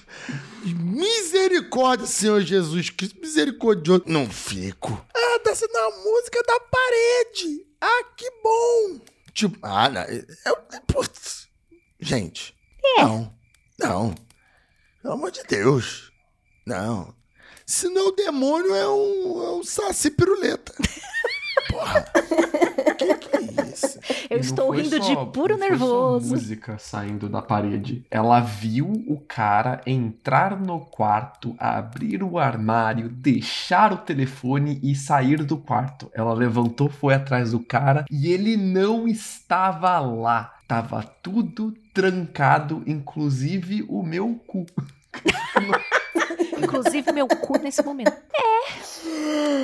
Misericórdia, Senhor Jesus Cristo, misericordioso. Não fico. Ah, tá sendo a música da parede. Ah, que bom. Tipo, ah, não. Eu, putz. Gente, é. não, não. Pelo amor de Deus. Não. Senão o demônio é um, é um saci piruleta. (laughs) Porra. que que é isso? Eu estou rindo só, de puro não nervoso. Foi só música saindo da parede. Ela viu o cara entrar no quarto, abrir o armário, deixar o telefone e sair do quarto. Ela levantou, foi atrás do cara e ele não estava lá. Tava tudo trancado, inclusive o meu cu. (laughs) (laughs) (laughs) Inclusive meu cu nesse momento. É.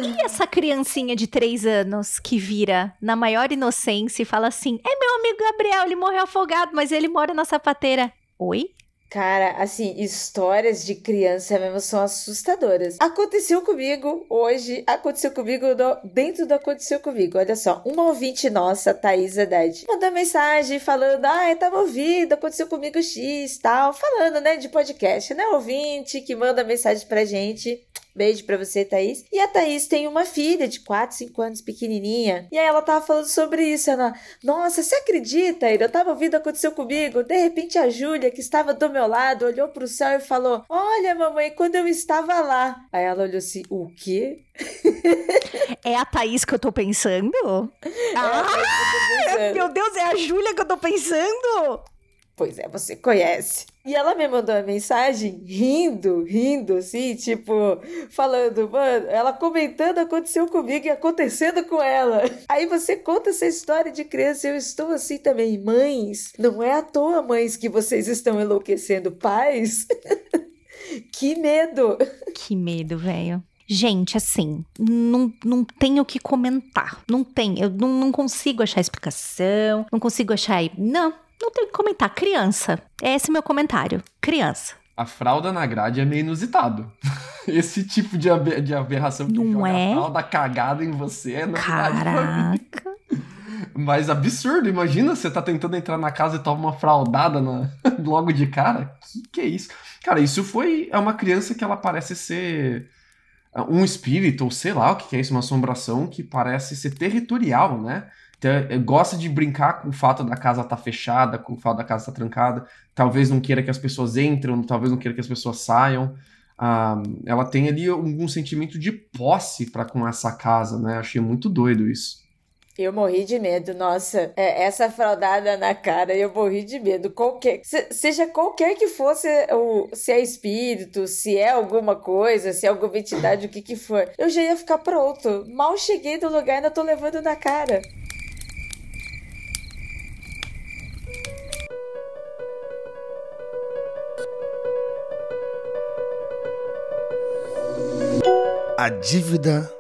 E essa criancinha de três anos que vira na maior inocência e fala assim: É meu amigo Gabriel, ele morreu afogado, mas ele mora na sapateira. Oi? Cara, assim, histórias de criança mesmo são assustadoras. Aconteceu comigo hoje, aconteceu comigo no, dentro do Aconteceu Comigo. Olha só, uma ouvinte nossa, Thaís Haddad, mandou mensagem falando: Ah, eu tava ouvindo, aconteceu comigo X, tal, falando, né, de podcast, né? Ouvinte que manda mensagem pra gente. Beijo pra você, Thaís. E a Thaís tem uma filha de 4, 5 anos, pequenininha. E aí ela tava falando sobre isso. Ela, nossa, você acredita, Eu tava ouvindo, aconteceu comigo. De repente a Júlia, que estava do meu lado, olhou pro céu e falou: Olha, mamãe, quando eu estava lá. Aí ela olhou assim: O quê? É a Thaís que eu tô pensando? É ah, meu Deus, é a Júlia que eu tô pensando? Pois é, você conhece. E ela me mandou uma mensagem rindo, rindo, assim, tipo, falando, mano, ela comentando aconteceu comigo e acontecendo com ela. (laughs) Aí você conta essa história de criança eu estou assim também. Mães, não é à toa, mães, que vocês estão enlouquecendo pais. (laughs) que medo! (laughs) Que medo, velho. Gente, assim, não, não tenho o que comentar. Não tem. Eu não, não consigo achar explicação. Não consigo achar. Não, não tenho que comentar. Criança. Esse é meu comentário. Criança. A fralda na grade é meio inusitado. (laughs) Esse tipo de, aber de aberração que não joga é? a fralda cagada em você é Caraca. (laughs) Mas absurdo, imagina você tá tentando entrar na casa e toma uma fraldada na... (laughs) logo de cara. Que que é isso? Cara, isso foi. É uma criança que ela parece ser um espírito, ou sei lá o que é isso, uma assombração que parece ser territorial, né? Então, gosta de brincar com o fato da casa estar tá fechada, com o fato da casa estar tá trancada. Talvez não queira que as pessoas entrem, talvez não queira que as pessoas saiam. ah, ela tem ali algum sentimento de posse para com essa casa, né? Achei muito doido isso. Eu morri de medo, nossa. É, essa fraudada na cara, eu morri de medo. Qualquer, se, seja qualquer que fosse o, se é espírito, se é alguma coisa, se é alguma entidade, o que que for, eu já ia ficar pronto. Mal cheguei no lugar ainda tô levando na cara. A dívida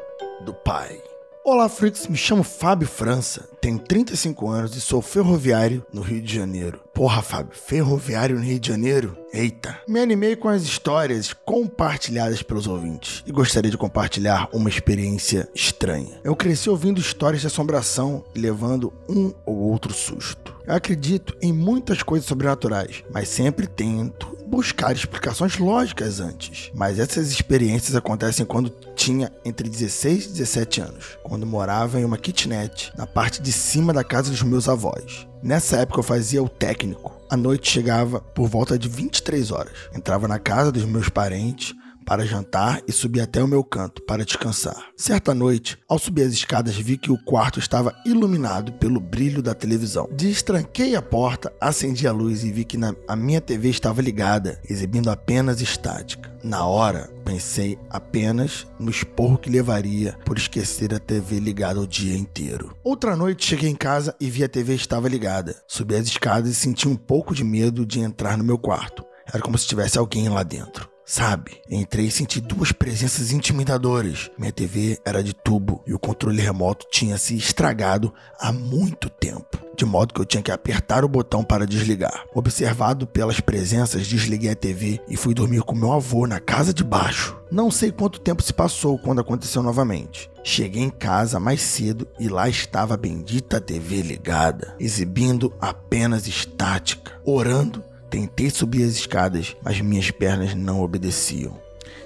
do pai. Olá, freaks, me chamo Fábio França, tenho 35 anos e sou ferroviário no Rio de Janeiro. Porra, Fábio, ferroviário no Rio de Janeiro? Eita! Me animei com as histórias compartilhadas pelos ouvintes e gostaria de compartilhar uma experiência estranha. Eu cresci ouvindo histórias de assombração e levando um ou outro susto. Eu acredito em muitas coisas sobrenaturais, mas sempre tento buscar explicações lógicas antes. Mas essas experiências acontecem quando tinha entre 16 e 17 anos, quando morava em uma kitnet na parte de cima da casa dos meus avós. Nessa época eu fazia o técnico. A noite chegava por volta de 23 horas. Entrava na casa dos meus parentes, para jantar e subi até o meu canto para descansar. Certa noite, ao subir as escadas, vi que o quarto estava iluminado pelo brilho da televisão. Destranquei a porta, acendi a luz e vi que na, a minha TV estava ligada, exibindo apenas estática. Na hora, pensei apenas no esporro que levaria por esquecer a TV ligada o dia inteiro. Outra noite cheguei em casa e vi a TV estava ligada. Subi as escadas e senti um pouco de medo de entrar no meu quarto. Era como se tivesse alguém lá dentro. Sabe? Entrei e senti duas presenças intimidadoras. Minha TV era de tubo e o controle remoto tinha se estragado há muito tempo, de modo que eu tinha que apertar o botão para desligar. Observado pelas presenças, desliguei a TV e fui dormir com meu avô na casa de baixo. Não sei quanto tempo se passou quando aconteceu novamente. Cheguei em casa mais cedo e lá estava a bendita TV ligada, exibindo apenas estática, orando Tentei subir as escadas, mas minhas pernas não obedeciam.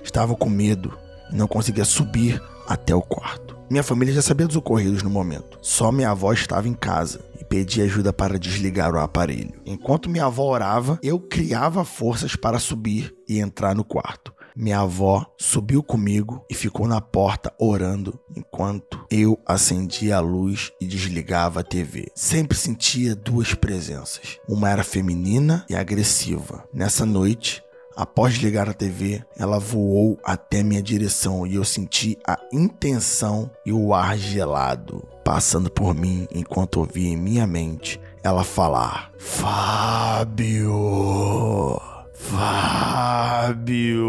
Estava com medo e não conseguia subir até o quarto. Minha família já sabia dos ocorridos no momento. Só minha avó estava em casa e pedi ajuda para desligar o aparelho. Enquanto minha avó orava, eu criava forças para subir e entrar no quarto. Minha avó subiu comigo e ficou na porta orando enquanto eu acendia a luz e desligava a TV. Sempre sentia duas presenças. Uma era feminina e agressiva. Nessa noite, Após ligar a TV, ela voou até minha direção e eu senti a intenção e o ar gelado passando por mim enquanto ouvia em minha mente ela falar: Fábio. Fábio!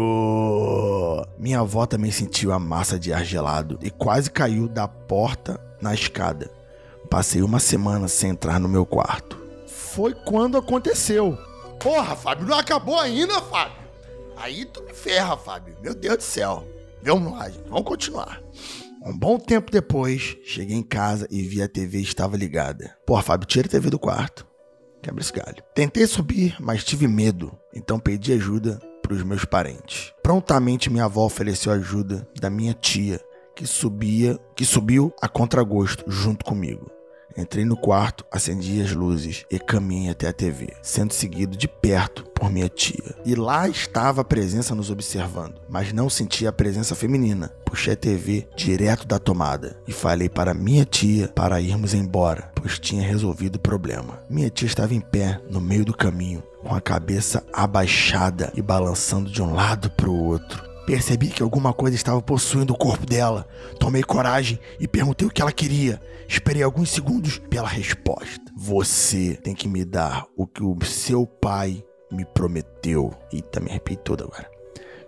Minha avó também sentiu a massa de ar gelado e quase caiu da porta na escada. Passei uma semana sem entrar no meu quarto. Foi quando aconteceu. Porra, Fábio, não acabou ainda, Fábio? Aí tu me ferra, Fábio. Meu Deus do céu. Vamos lá, gente. Vamos continuar. Um bom tempo depois, cheguei em casa e vi a TV estava ligada. Porra, Fábio, tira a TV do quarto. Quebra esse galho. Tentei subir, mas tive medo, então pedi ajuda para os meus parentes. Prontamente minha avó ofereceu ajuda da minha tia, que subia, que subiu a contragosto junto comigo. Entrei no quarto, acendi as luzes e caminhei até a TV, sendo seguido de perto por minha tia. E lá estava a presença nos observando, mas não sentia a presença feminina. Puxei a TV direto da tomada e falei para minha tia para irmos embora, pois tinha resolvido o problema. Minha tia estava em pé no meio do caminho, com a cabeça abaixada e balançando de um lado para o outro. Percebi que alguma coisa estava possuindo o corpo dela. Tomei coragem e perguntei o que ela queria. Esperei alguns segundos pela resposta. Você tem que me dar o que o seu pai me prometeu. Eita, me arrepiei todo agora.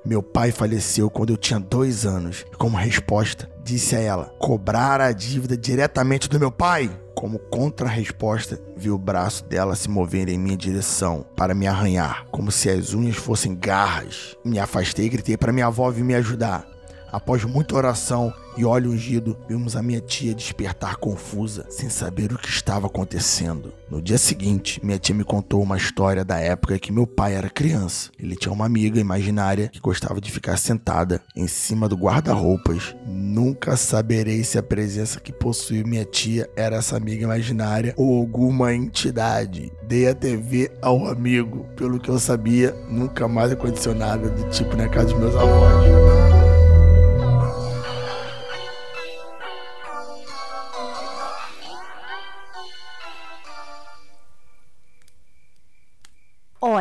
Meu pai faleceu quando eu tinha dois anos. Como resposta, disse a ela: cobrar a dívida diretamente do meu pai. Como contra-resposta, vi o braço dela se mover em minha direção para me arranhar, como se as unhas fossem garras. Me afastei e gritei para minha avó vir me ajudar. Após muita oração e óleo ungido, vimos a minha tia despertar confusa, sem saber o que estava acontecendo. No dia seguinte, minha tia me contou uma história da época que meu pai era criança. Ele tinha uma amiga imaginária que gostava de ficar sentada em cima do guarda-roupas. Nunca saberei se a presença que possuía minha tia era essa amiga imaginária ou alguma entidade. Dei a TV ao amigo. Pelo que eu sabia, nunca mais aconteceu nada do tipo na casa dos meus avós.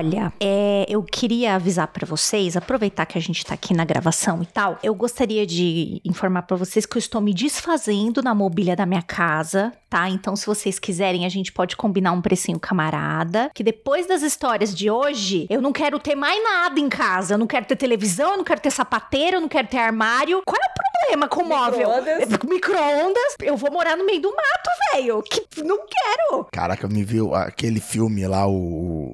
Olha, é, eu queria avisar para vocês, aproveitar que a gente tá aqui na gravação e tal, eu gostaria de informar para vocês que eu estou me desfazendo na mobília da minha casa, tá? Então, se vocês quiserem, a gente pode combinar um precinho camarada, que depois das histórias de hoje, eu não quero ter mais nada em casa. Eu não quero ter televisão, eu não quero ter sapateiro, eu não quero ter armário. Qual é o problema com o móvel? Micro-ondas. (laughs) Micro-ondas. Eu vou morar no meio do mato, velho. Que não quero. Caraca, me viu aquele filme lá, o,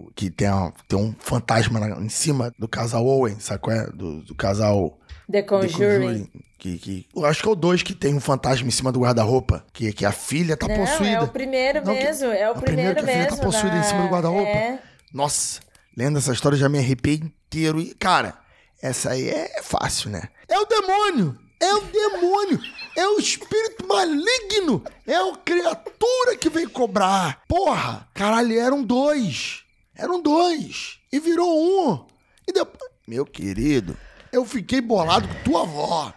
o- que tem, a- tem um fantasma na- em cima do casal Owen, sabe qual é? Do, do casal The Conjuring. Que, que, eu acho que é o dois que tem um fantasma em cima do guarda-roupa, que, que a filha tá Não, possuída. é o primeiro Não, que- mesmo, é o, o primeiro, primeiro que a filha tá mesmo. possuída em cima do guarda-roupa. É. Nossa, lendo essa história já me arrepiei inteiro. E, cara, essa aí é fácil, né? É o demônio! É o demônio! É o espírito maligno! É a criatura que veio cobrar! Porra! Caralho, eram dois! Eram dois! E virou um! E depois. Meu querido, eu fiquei bolado com tua avó.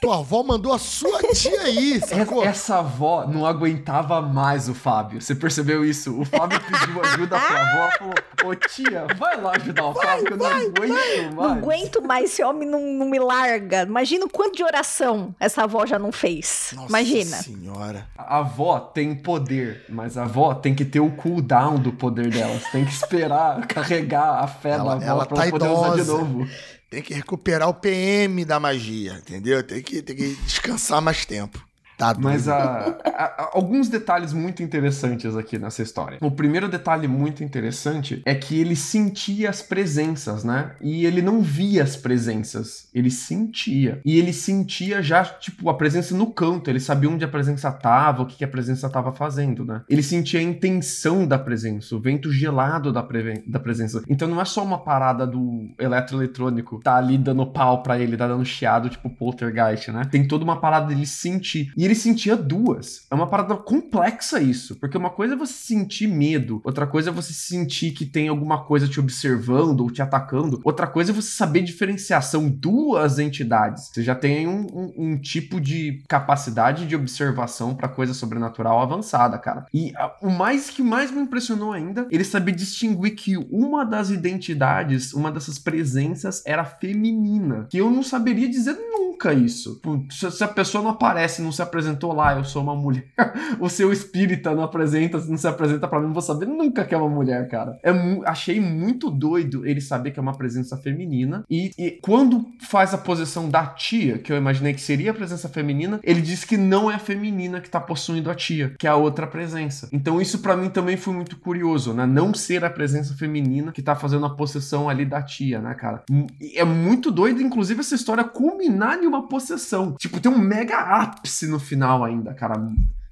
Tua avó mandou a sua tia aí, sacou? Essa avó não aguentava mais o Fábio. Você percebeu isso? O Fábio pediu ajuda pra avó. Falou, ô tia, vai lá ajudar o Fábio, que eu não aguento mais. Não aguento mais, esse homem não, não me larga. Imagina o quanto de oração essa avó já não fez. Nossa Imagina. senhora. A avó tem poder, mas a avó tem que ter o cooldown do poder dela. Você tem que esperar carregar a fé Ela- da avó ela pra tá ela poder usar de idosa. novo. Tem que recuperar o PM da magia, entendeu? Tem que, tem que descansar mais tempo. Tá Mas a- a- alguns detalhes muito interessantes aqui nessa história. O primeiro detalhe muito interessante é que ele sentia as presenças, né? E ele não via as presenças, ele sentia. E ele sentia já, tipo, a presença no canto, ele sabia onde a presença tava, o que que a presença tava fazendo, né? Ele sentia a intenção da presença, o vento gelado da, da presença. Então não é só uma parada do eletroeletrônico, tá ali dando pau pra ele, tá dando chiado, tipo poltergeist, né? Tem toda uma parada dele sentir. E ele sentia duas. É uma parada complexa isso, porque uma coisa é você sentir medo, outra coisa é você sentir que tem alguma coisa te observando ou te atacando, outra coisa é você saber diferenciar. São duas entidades. Você já tem um, um- um tipo de capacidade de observação pra coisa sobrenatural avançada, cara. E a- o mais que mais me impressionou ainda, ele saber distinguir que uma das identidades, uma dessas presenças era feminina, que eu não saberia dizer nunca isso. Se, a pessoa não aparece, não se apresentou lá, eu sou uma mulher. (laughs) o seu espírita não apresenta, não se apresenta pra mim, não vou saber nunca que é uma mulher, cara. É achei muito doido ele saber que é uma presença feminina. E, e quando faz a posição da tia, que eu imaginei que seria a presença feminina, ele diz que não é a feminina que tá possuindo a tia, que é a outra presença. Então isso pra mim também foi muito curioso, né? Não ser a presença feminina que tá fazendo a possessão ali da tia, né, cara? E É muito doido, inclusive, essa história culminar em uma possessão. Tipo, tem um mega ápice no final ainda, cara.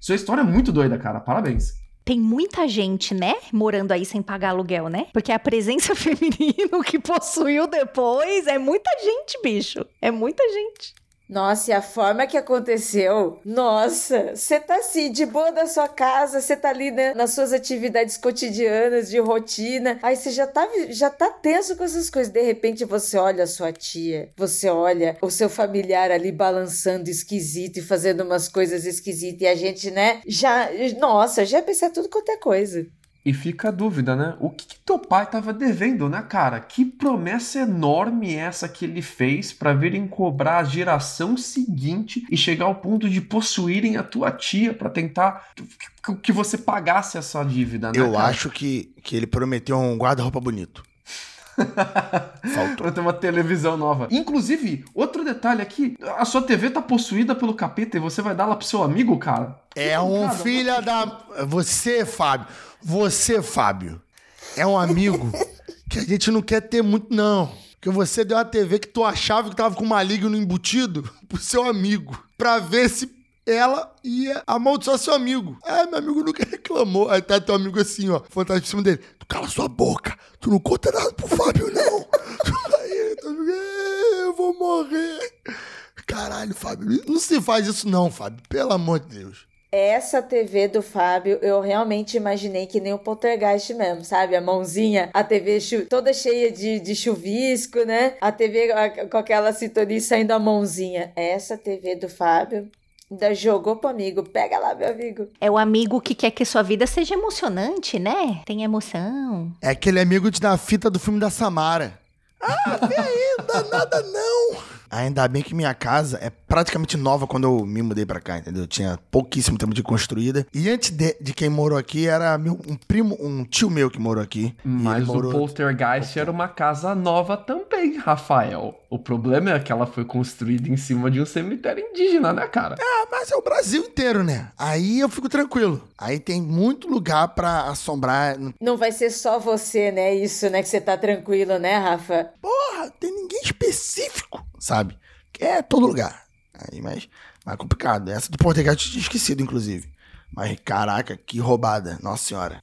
Sua história é muito doida, cara. Parabéns. Tem muita gente, né, morando aí sem pagar aluguel, né? Porque a presença (laughs) feminina que possuiu depois é muita gente, bicho. É muita gente. Nossa, e a forma que aconteceu, nossa, você tá assim, de boa da sua casa, você tá ali né, nas suas atividades cotidianas, de rotina, aí você já tá, já tá tenso com essas coisas, de repente você olha a sua tia, você olha o seu familiar ali balançando esquisito e fazendo umas coisas esquisitas, e a gente, né, já, nossa, já pensa tudo quanto é coisa. E fica a dúvida, né? O que, que teu pai tava devendo, né, cara? Que promessa enorme é essa que ele fez pra virem cobrar a geração seguinte e chegar ao ponto de possuírem a tua tia pra tentar que, que você pagasse essa dívida, né? Eu cara? acho que, que ele prometeu um guarda-roupa bonito. Faltou. Pra ter uma televisão nova. Inclusive, outro detalhe aqui: a sua TV tá possuída pelo capeta e você vai dar ela pro seu amigo, cara? É um Cara, filho da. Você, Fábio. Você, Fábio. É um amigo que a gente não quer ter muito, não. Porque você deu uma TV que tu achava que tava com maligno embutido pro seu amigo. Pra ver se ela ia amaldiçoar seu amigo. É, meu amigo nunca (laughs) reclamou. Aí tá teu amigo assim, ó, fantasma em cima dele. Tu cala sua boca. Tu não conta nada pro Fábio, não. (laughs) Aí, tu, eu vou morrer. Caralho, Fábio. Não se faz isso não, Fábio. Pelo amor de Deus. Essa TV do Fábio, eu realmente imaginei que nem o poltergeist mesmo, sabe? A mãozinha, a TV toda cheia de, de chuvisco, né? A TV com aquela sintonia saindo a mãozinha. Essa TV do Fábio, Ainda jogou pro amigo. Pega lá, meu amigo. É o amigo que quer que sua vida seja emocionante, né? Tem emoção. É aquele amigo de da fita do filme da Samara. Ah, vem aí, não dá nada não. Ainda bem que minha casa é praticamente nova quando eu me mudei pra cá, entendeu? Tinha pouquíssimo tempo de construída. E antes de, de quem morou aqui era meu, um primo, um tio meu que morou aqui. Mas morou... o Poltergeist era uma casa nova também, Rafael. O problema é que ela foi construída em cima de um cemitério indígena, né, cara? Ah, mas é o Brasil inteiro, né? Aí eu fico tranquilo. Aí tem muito lugar para assombrar. Não vai ser só você, né? Isso, né? Que você tá tranquilo, né, Rafa? Porra, tem ninguém específico, sabe? É todo lugar. Aí, mas, mas é complicado. Essa do Portugal eu tinha esquecido, inclusive. Mas, caraca, que roubada. Nossa senhora.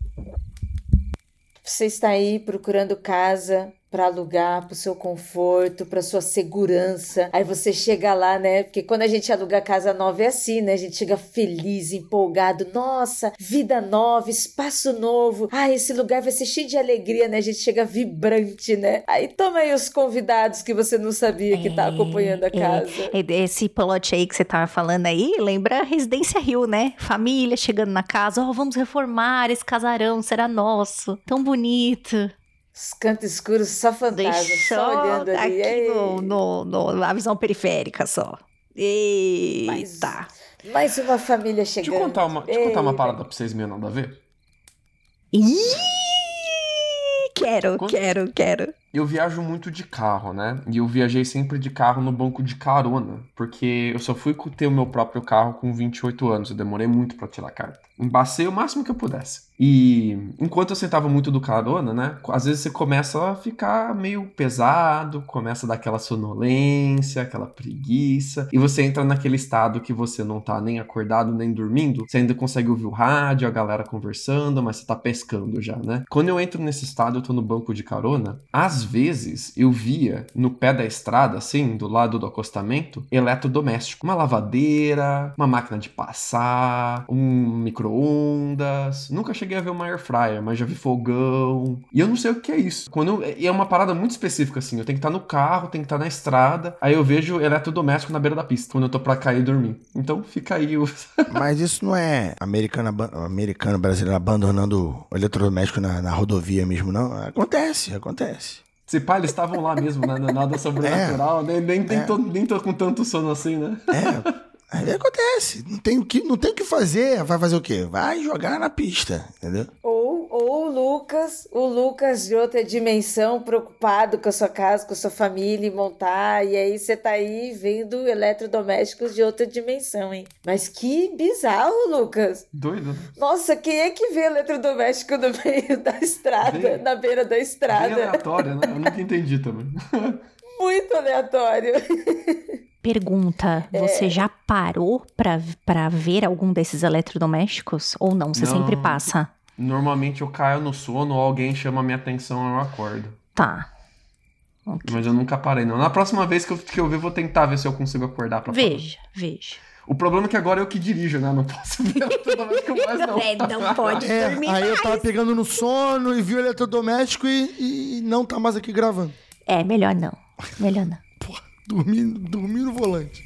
Você está aí procurando casa para alugar, para o seu conforto, para sua segurança. Aí você chega lá, né? Porque quando a gente aluga casa nova é assim, né? A gente chega feliz, empolgado. Nossa, vida nova, espaço novo. Ah, esse lugar vai ser cheio de alegria, né? A gente chega vibrante, né? Aí toma aí os convidados que você não sabia que tá acompanhando a é, casa. É, esse plot aí que você tava falando aí, lembra Residência Rio, né? Família chegando na casa, ó, oh, vamos reformar esse casarão, será nosso. Tão bonito. Os cantos escuros, só fantasma, só olhando ali. Aqui no, no, no, na visão periférica só. Eita! Mais, mais uma família chegando. Deixa eu contar uma, deixa eu contar uma parada pra vocês meio nada a ver. Ih! Quero, Quando... quero, quero eu viajo muito de carro, né? E eu viajei sempre de carro no banco de carona, porque eu só fui ter o meu próprio carro com 28 anos, eu demorei muito para tirar a carta. Embacei o máximo que eu pudesse. E enquanto eu sentava muito do carona, né? Às vezes você começa a ficar meio pesado, começa a dar aquela sonolência, aquela preguiça, e você entra naquele estado que você não tá nem acordado nem dormindo, você ainda consegue ouvir o rádio, a galera conversando, mas você tá pescando já, né? Quando eu entro nesse estado, eu tô no banco de carona, às vezes eu via no pé da estrada, assim, do lado do acostamento, eletrodoméstico. Uma lavadeira, uma máquina de passar, um micro-ondas. Nunca cheguei a ver uma air fryer, mas já vi fogão. E eu não sei o que é isso. Quando eu... E é uma parada muito específica, assim. Eu tenho que estar no carro, tenho que estar na estrada. Aí eu vejo eletrodoméstico na beira da pista, quando eu tô pra cair e dormir. Então fica aí o. (laughs) mas isso não é americano, americano brasileiro abandonando o eletrodoméstico na, na rodovia mesmo, não? Acontece, acontece. Se pá, eles estavam lá mesmo, né? É nada sobrenatural, é, nem, nem, nem, é. tô, nem tô com tanto sono assim, né? É. Aí acontece. Não tem o que, não tem o que fazer. Vai fazer o quê? Vai jogar na pista, entendeu? Ou, ou o Lucas, o Lucas de outra dimensão, preocupado com a sua casa, com a sua família e montar. E aí você tá aí vendo eletrodomésticos de outra dimensão, hein? Mas que bizarro, Lucas. Doido. Né? Nossa, quem é que vê eletrodoméstico no meio da estrada, bem, na beira da estrada? Bem aleatório, né? Eu nunca entendi também. (laughs) Muito aleatório. Pergunta: é... você já parou para ver algum desses eletrodomésticos? Ou não? Você não, sempre passa? Normalmente eu caio no sono ou alguém chama minha atenção eu acordo. Tá. Okay. Mas eu nunca parei, não. Na próxima vez que eu, que eu ver, vou tentar ver se eu consigo acordar pra Veja, falar. veja. O problema é que agora eu que dirijo, né? Não posso ver eletrodoméstico mais, não. É, não pode é, dormir Aí mais. eu tava pegando no sono e vi o eletrodoméstico e, e não tá mais aqui gravando. É, melhor não. Melhor não. Dormir, dormir no volante.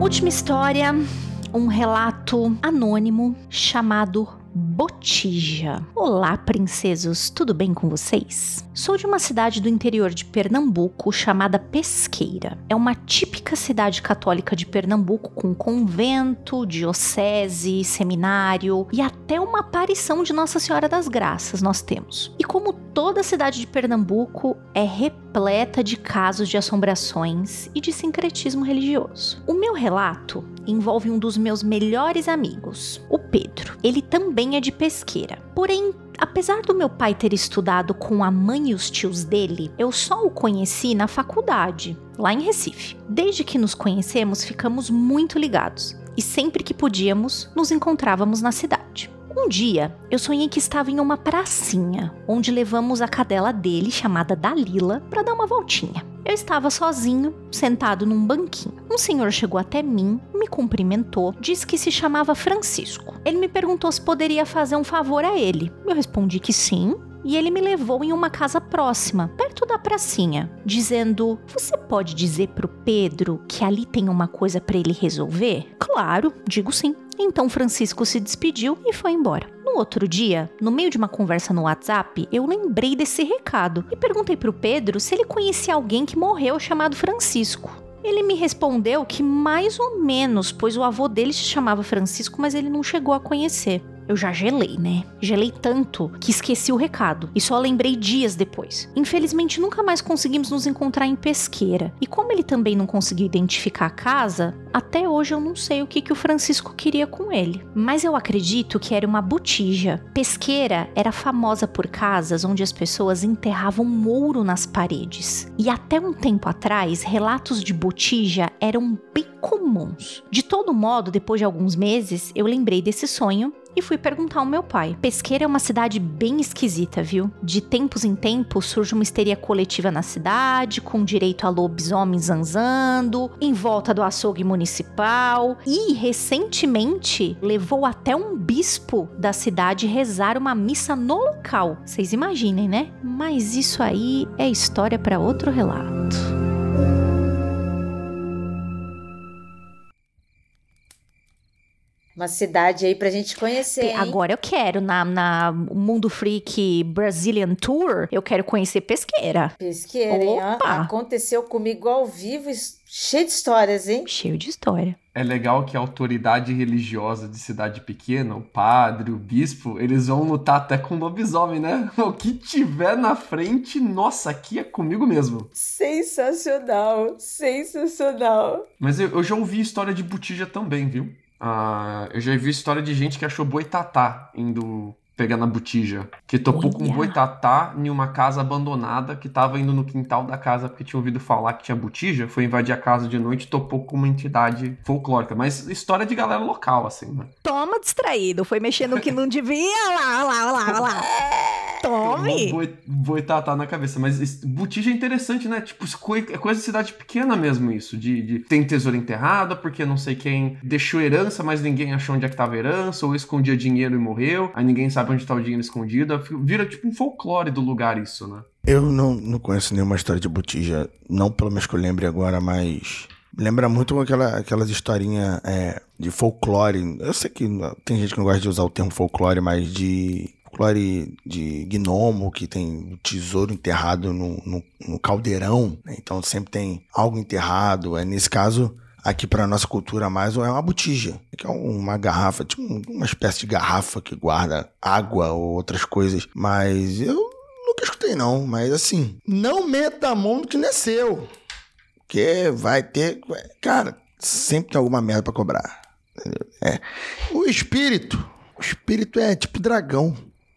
Última história, um relato anônimo chamado Botija. Olá, princesos, tudo bem com vocês? Sou de uma cidade do interior de Pernambuco chamada Pesqueira. É uma típica cidade católica de Pernambuco com convento, diocese, seminário e até uma aparição de Nossa Senhora das Graças nós temos. E como toda a cidade de Pernambuco é repleta de casos de assombrações e de sincretismo religioso. O meu relato envolve um dos meus melhores amigos, o Pedro. Ele também é de pesqueira. Porém, apesar do meu pai ter estudado com a mãe e os tios dele, eu só o conheci na faculdade, lá em Recife. Desde que nos conhecemos, ficamos muito ligados e sempre que podíamos, nos encontrávamos na cidade. Um dia, eu sonhei que estava em uma pracinha, onde levamos a cadela dele, chamada Dalila, para dar uma voltinha. Eu estava sozinho, sentado num banquinho. Um senhor chegou até mim, me cumprimentou, disse que se chamava Francisco. Ele me perguntou se poderia fazer um favor a ele. Eu respondi que sim, e ele me levou em uma casa próxima, perto da pracinha, dizendo: Você pode dizer pro Pedro que ali tem uma coisa para ele resolver? Claro, digo sim. Então Francisco se despediu e foi embora. No outro dia, no meio de uma conversa no WhatsApp, eu lembrei desse recado e perguntei pro Pedro se ele conhecia alguém que morreu chamado Francisco. Ele me respondeu que mais ou menos, pois o avô dele se chamava Francisco, mas ele não chegou a conhecer eu já gelei, né? Gelei tanto que esqueci o recado e só lembrei dias depois. Infelizmente, nunca mais conseguimos nos encontrar em pesqueira. E como ele também não conseguiu identificar a casa, até hoje eu não sei o que, que o Francisco queria com ele. Mas eu acredito que era uma botija. Pesqueira era famosa por casas onde as pessoas enterravam ouro nas paredes. E até um tempo atrás, relatos de botija eram bem comuns. De todo modo, depois de alguns meses, eu lembrei desse sonho e fui perguntar ao meu pai. Pesqueira é uma cidade bem esquisita, viu? De tempos em tempos surge uma histeria coletiva na cidade, com direito a lobisomens zanzando, em volta do açougue municipal e recentemente levou até um bispo da cidade rezar uma missa no local. Vocês imaginem, né? Mas isso aí é história para outro relato. Uma cidade aí pra gente conhecer. Hein? Agora eu quero, na, na Mundo Freak Brazilian Tour, eu quero conhecer Pesqueira. Pesqueira, hein? Aconteceu comigo ao vivo, cheio de histórias, hein? Cheio de história. É legal que a autoridade religiosa de cidade pequena, o padre, o bispo, eles vão lutar até com lobisomem, né? (laughs) O que tiver na frente, nossa, aqui é comigo mesmo. Sensacional, sensacional. Mas eu, eu já ouvi história de botija também, viu? Ah, eu já vi história de gente que achou boitatá indo pegar na botija. Que topou Olha. com boitatá em uma casa abandonada que tava indo no quintal da casa porque tinha ouvido falar que tinha botija. Foi invadir a casa de noite e topou com uma entidade folclórica. Mas história de galera local, assim, né? Toma distraído. Foi mexendo no que não devia. Lá, lá, lá, lá. (laughs) Tome! Boi, boitatá na cabeça. Mas botija é interessante, né? Tipo, é coisa de cidade pequena mesmo isso. De, de tem tesouro enterrado porque não sei quem deixou herança, mas ninguém achou onde é que tava a herança. Ou escondia dinheiro e morreu. Aí ninguém sabe onde tá o dinheiro escondido. Vira tipo um folclore do lugar isso, né? Eu não, não conheço nenhuma história de botija. Não pelo menos que eu lembre agora, mas... Lembra muito aquela, aquelas historinhas é, de folclore. Eu sei que tem gente que não gosta de usar o termo folclore, mas de folclore de gnomo, que tem o tesouro enterrado no, no, no caldeirão, né? então sempre tem algo enterrado. É, nesse caso, aqui para nossa cultura mais é uma botija, que é uma garrafa, tipo uma espécie de garrafa que guarda água ou outras coisas. Mas eu nunca escutei não, mas assim, não meta a mão no que não é seu. Porque vai ter, cara, sempre tem alguma merda para cobrar. É. O espírito, o espírito é tipo dragão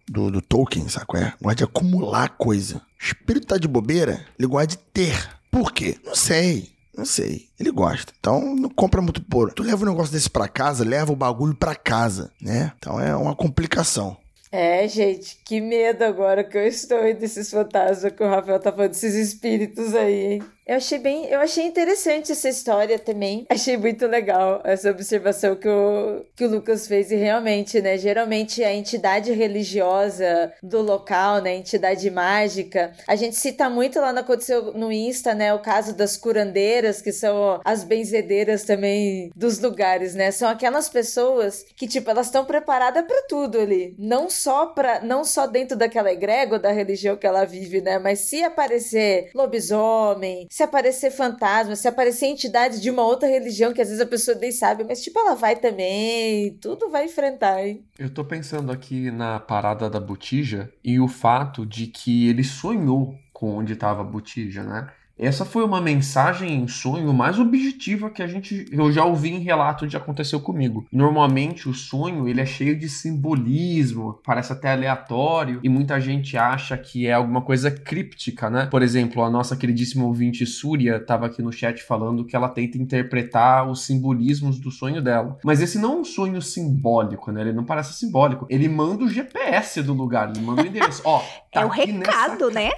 do, do Tolkien, qual é? Gosta de acumular coisa. O espírito tá de bobeira, ele gosta de ter. Por quê? Não sei. Não sei. Ele gosta. Então não compra muito por. Tu leva um negócio desse pra casa, leva o bagulho pra casa, né? Então é uma complicação. É, gente, que medo agora que eu estou desses fantasmas que o Rafael tá falando desses espíritos aí, hein? Eu achei bem, eu achei interessante essa história também. (laughs) Achei muito legal essa observação que o, que o Lucas fez e realmente, né, geralmente a entidade religiosa do local, né, entidade mágica, a gente cita muito lá no aconteceu no Insta, né, o caso das curandeiras, que são as benzedeiras também dos lugares, né? São aquelas pessoas que tipo, elas estão preparadas para tudo ali, não só para não só dentro daquela egrégora da religião que ela vive, né, mas se aparecer lobisomem, se aparecer fantasma, se aparecer entidade de uma outra religião que às vezes a pessoa nem sabe, mas tipo, ela vai também, tudo vai enfrentar, hein? Eu tô pensando aqui na parada da botija e o fato de que ele sonhou com onde estava a botija, né? Essa foi uma mensagem em sonho mais objetiva que a gente eu já ouvi em relato de aconteceu comigo. Normalmente o sonho ele é cheio de simbolismo, parece até aleatório e muita gente acha que é alguma coisa críptica, né? Por exemplo, a nossa queridíssima ouvinte Súria estava aqui no chat falando que ela tenta interpretar os simbolismos do sonho dela. Mas esse não é um sonho simbólico, né? Ele não parece simbólico. Ele manda o GPS do lugar, ele manda o endereço. Ó, (laughs) tá é o recado, nessa... né?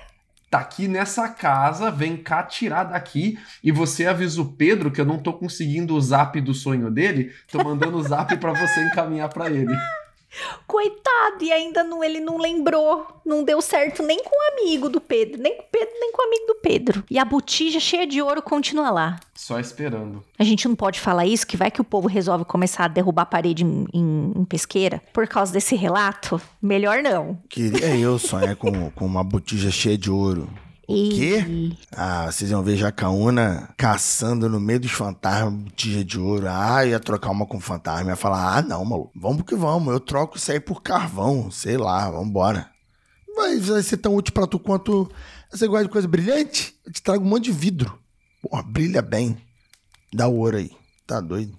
Tá aqui nessa casa, vem cá tirar daqui. E você avisa o Pedro que eu não tô conseguindo o zap do sonho dele, tô mandando o zap para você encaminhar para ele. Coitado, e ainda não, ele não lembrou. Não deu certo nem com o amigo do Pedro, nem com o Pedro, nem com o amigo do Pedro. E a botija cheia de ouro continua lá. Só esperando. A gente não pode falar isso, que vai que o povo resolve começar a derrubar a parede em, em, em pesqueira por causa desse relato. Melhor não. Queria eu sonhar com, com uma botija cheia de ouro. O quê? Ah, vocês iam ver Jacaúna caçando no meio dos fantasmas, botija de ouro. Ah, ia trocar uma com fantasma. Ia falar, ah, não, maluco. Vamos que vamos. Eu troco isso aí por carvão. Sei lá, vambora. Vai, vai ser tão útil pra tu quanto... Você gosta de coisa brilhante? Eu te trago um monte de vidro. Porra, brilha bem. Dá o ouro aí. Tá doido?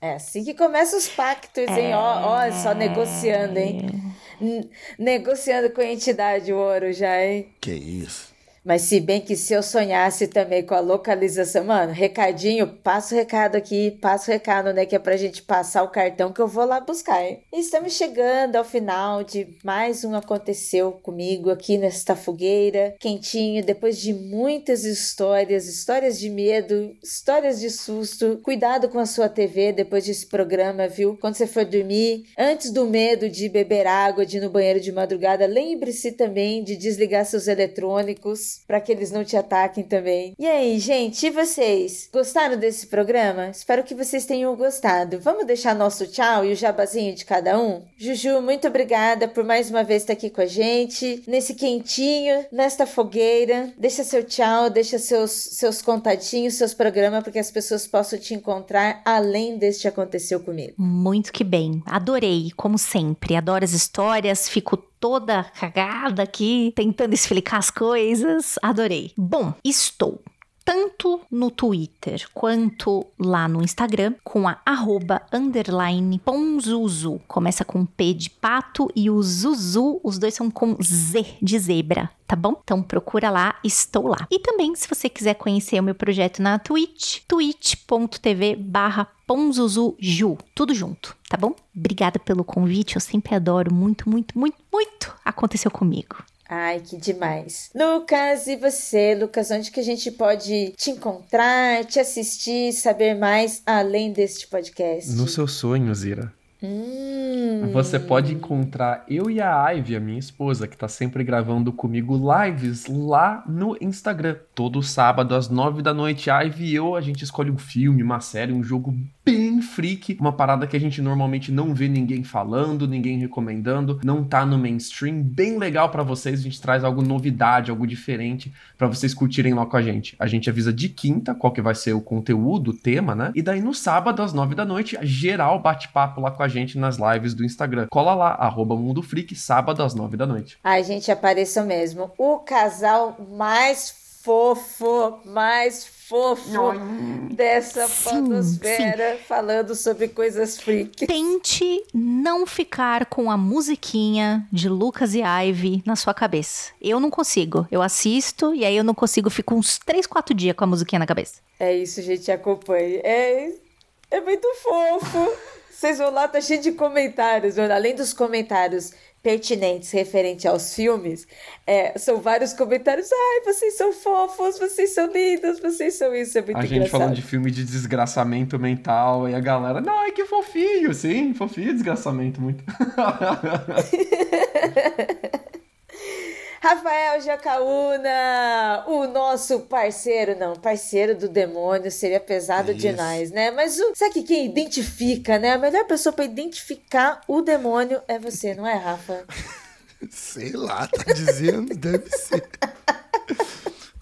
É assim que começam os pactos, hein? Ó, ó, só negociando, hein? N negociando com a entidade o ouro já, hein? Que isso. Mas se bem que se eu sonhasse também com a localização, mano, recadinho, passa o recado aqui, passa o recado, né, que é pra gente passar o cartão que eu vou lá buscar, hein? Estamos chegando ao final de mais um Aconteceu Comigo aqui nesta fogueira, quentinho, depois de muitas histórias, histórias de medo, histórias de susto. Cuidado com a sua TV depois desse programa, viu? Quando você for dormir, antes do medo de beber água, de ir no banheiro de madrugada, lembre-se também de desligar seus eletrônicos para que eles não te ataquem também. E aí, gente, e vocês? Gostaram desse programa? Espero que vocês tenham gostado. Vamos deixar nosso tchau e o jabazinho de cada um? Juju, muito obrigada por mais uma vez estar aqui com a gente, nesse quentinho, nesta fogueira. Deixa seu tchau, deixa seus, seus contatinhos, seus programas, para que as pessoas possam te encontrar além deste aconteceu comigo. Muito que bem. Adorei, como sempre. Adoro as histórias, fico toda cagada aqui, tentando explicar as coisas. Adorei. Bom, estou tanto no Twitter quanto lá no Instagram com a arroba underline ponzuzu. Começa com P de pato e o Zuzu, os dois são com Z de zebra, tá bom? Então procura lá, estou lá. E também, se você quiser conhecer o meu projeto na Twitch, twitch.tv barra ponzuzuju, tudo junto, tá bom? Obrigada pelo convite, eu sempre adoro muito, muito, muito, muito aconteceu comigo. Ai, que demais. Lucas, e você, Lucas, onde que a gente pode te encontrar, te assistir, saber mais além deste podcast? No seu sonho, Zira. Hum. Você pode encontrar eu e a Ivy, a minha esposa, que tá sempre gravando comigo lives lá no Instagram. Todo sábado às nove da noite, a Ivy e eu, a gente escolhe um filme, uma série, um jogo bem freak, uma parada que a gente normalmente não vê ninguém falando, ninguém recomendando, não tá no mainstream, bem legal para vocês, a gente traz algo novidade, algo diferente para vocês curtirem lá com a gente. A gente avisa de quinta qual que vai ser o conteúdo, o tema, né? E daí no sábado às nove da noite, geral bate-papo lá com a gente nas lives do Instagram. Cola lá, arroba Mundo Freak, sábado às nove da noite. Ai, gente, apareceu mesmo. O casal mais fofo, mais fofo dessa fotosfera falando sobre coisas freaks. Tente não ficar com a musiquinha de Lucas e Ivy na sua cabeça. Eu não consigo. Eu assisto e aí eu não consigo, fico uns 3, 4 dias com a musiquinha na cabeça. É isso, gente, acompanhe. É, é muito fofo. Vocês vão lá, tá cheio de comentários. Além dos comentários pertinentes referente aos filmes, é, são vários comentários. Ai, vocês são fofos, vocês são lindos, vocês são isso. É muito A gente engraçado. falando de filme de desgraçamento mental e a galera, não, ai que fofinho, sim, fofinho desgraçamento muito. (laughs) Rafael Jacaúna, o nosso parceiro, não, parceiro do demônio seria pesado Isso. demais, né? Mas o, sabe que quem identifica, né? A melhor pessoa pra identificar o demônio é você, não é, Rafa? (laughs) Sei lá, tá dizendo, deve ser.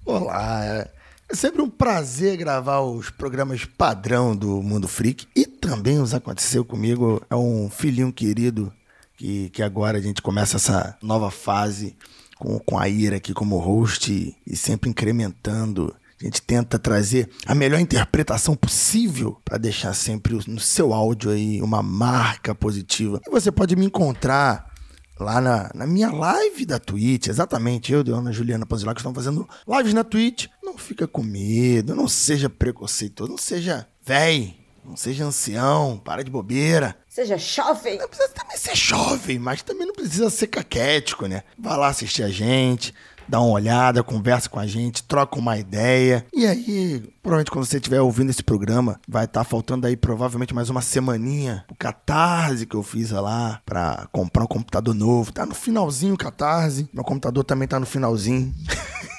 Olá, é é sempre um prazer gravar os programas padrão do Mundo Freak e também os Aconteceu Comigo. É um filhinho querido que, que agora a gente começa essa nova fase com, com a Ira aqui como host e, e sempre incrementando. A gente tenta trazer a melhor interpretação possível para deixar sempre no seu áudio aí uma marca positiva. E você pode me encontrar lá na, na minha live da Twitch, exatamente, eu e a Ana Juliana Panzilac estamos fazendo lives na Twitch. Não fica com medo, não seja preconceituoso, não seja véi, não seja ancião, para de bobeira. Seja jovem. Não precisa também ser jovem, mas também não precisa ser caquético, né? Vai lá assistir a gente, dá uma olhada, conversa com a gente, troca uma ideia. E aí, provavelmente quando você estiver ouvindo esse programa, vai estar faltando aí provavelmente mais uma semaninha o catarse que eu fiz lá pra comprar um computador novo. Tá no finalzinho o catarse. Meu computador também tá no finalzinho. (laughs)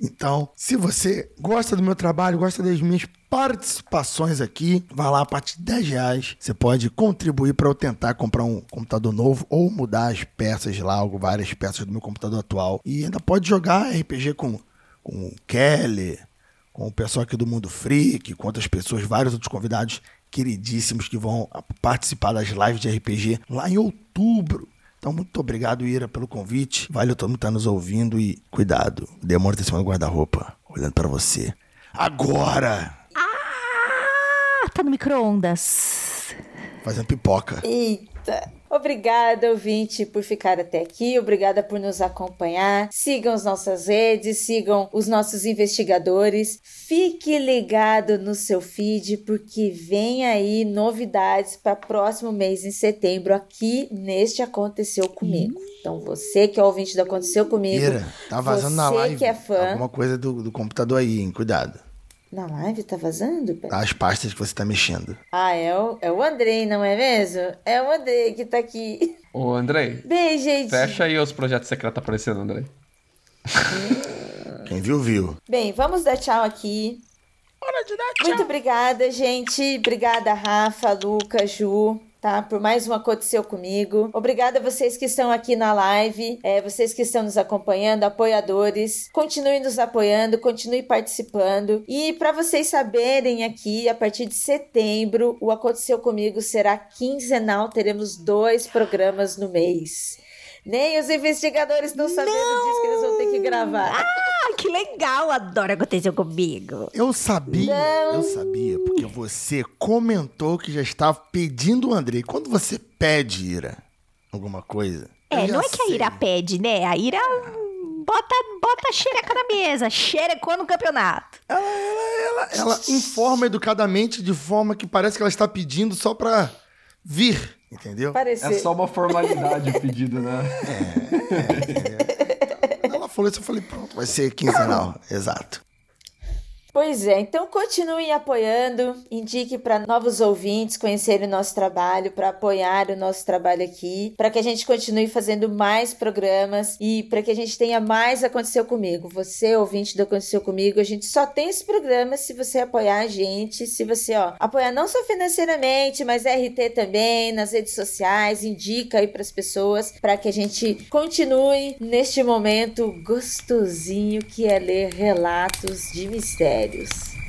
Então, se você gosta do meu trabalho, gosta das minhas participações aqui, vai lá a partir de 10 reais. Você pode contribuir para eu tentar comprar um computador novo ou mudar as peças lá, algo- várias peças do meu computador atual. E ainda pode jogar RPG com, com o Kelly, com o pessoal aqui do Mundo Freak, com outras pessoas, vários outros convidados queridíssimos que vão participar das lives de RPG lá em outubro. Então, muito obrigado, Ira, pelo convite. Valeu todo mundo que tá nos ouvindo e cuidado. O demônio tá em cima do guarda-roupa, olhando pra você. Agora! Ah, tá no micro-ondas. Fazendo pipoca. Eita! Obrigada, ouvinte, por ficar até aqui. Obrigada por nos acompanhar. Sigam as nossas redes, sigam os nossos investigadores. Fique ligado no seu feed, porque vem aí novidades para próximo mês, em setembro, aqui neste Aconteceu Comigo. Então, você que é ouvinte do Aconteceu Comigo, Ira, tá vazando na você live. que é fã. Alguma coisa do, do computador aí, hein? Cuidado. Na live tá vazando? Pera- as pastas que você tá mexendo. Ah, é o, é o Andrei, não é mesmo? É o Andrei que tá aqui. Ô, Andrei, Bem, gente. fecha aí os projetos secretos aparecendo, Andrei. Quem viu, viu. Bem, vamos dar tchau aqui. Hora de dar Muito obrigada, gente. Obrigada, Rafa, Luca, Ju. Tá, por mais um Aconteceu Comigo. Obrigada a vocês que estão aqui na live, é, vocês que estão nos acompanhando, apoiadores. Continue nos apoiando, continue participando. E para vocês saberem aqui, a partir de setembro, o Aconteceu Comigo será quinzenal. Teremos dois programas no mês. Nem os investigadores estão sabendo disso que eles vão ter que gravar. Ah, que legal! Adoro aconteceu comigo. Eu sabia, eu sabia, porque você comentou que já estava pedindo o Andrei. Quando você pede, Ira, alguma coisa. É, não é que a sei. Ira pede, né? A Ira bota, bota a xereca na mesa, xerecou no campeonato. Ela, ela, ela, ela informa educadamente de forma que parece que ela está pedindo só pra vir, entendeu? Parecer. É só uma formalidade o pedido, né? Quando ela falou isso, eu falei, pronto, vai ser quinzenal, exato. Pois é, então continue apoiando, indique para novos ouvintes conhecerem o nosso trabalho, para apoiar o nosso trabalho aqui, para que a gente continue fazendo mais programas e para que a gente tenha mais Aconteceu Comigo. Você, ouvinte do Aconteceu Comigo, a gente só tem esse programa se você apoiar a gente, se você, ó, apoiar não só financeiramente, mas RT também, nas redes sociais, indica aí para as pessoas, para que a gente continue neste momento gostosinho que é ler relatos de mistérios.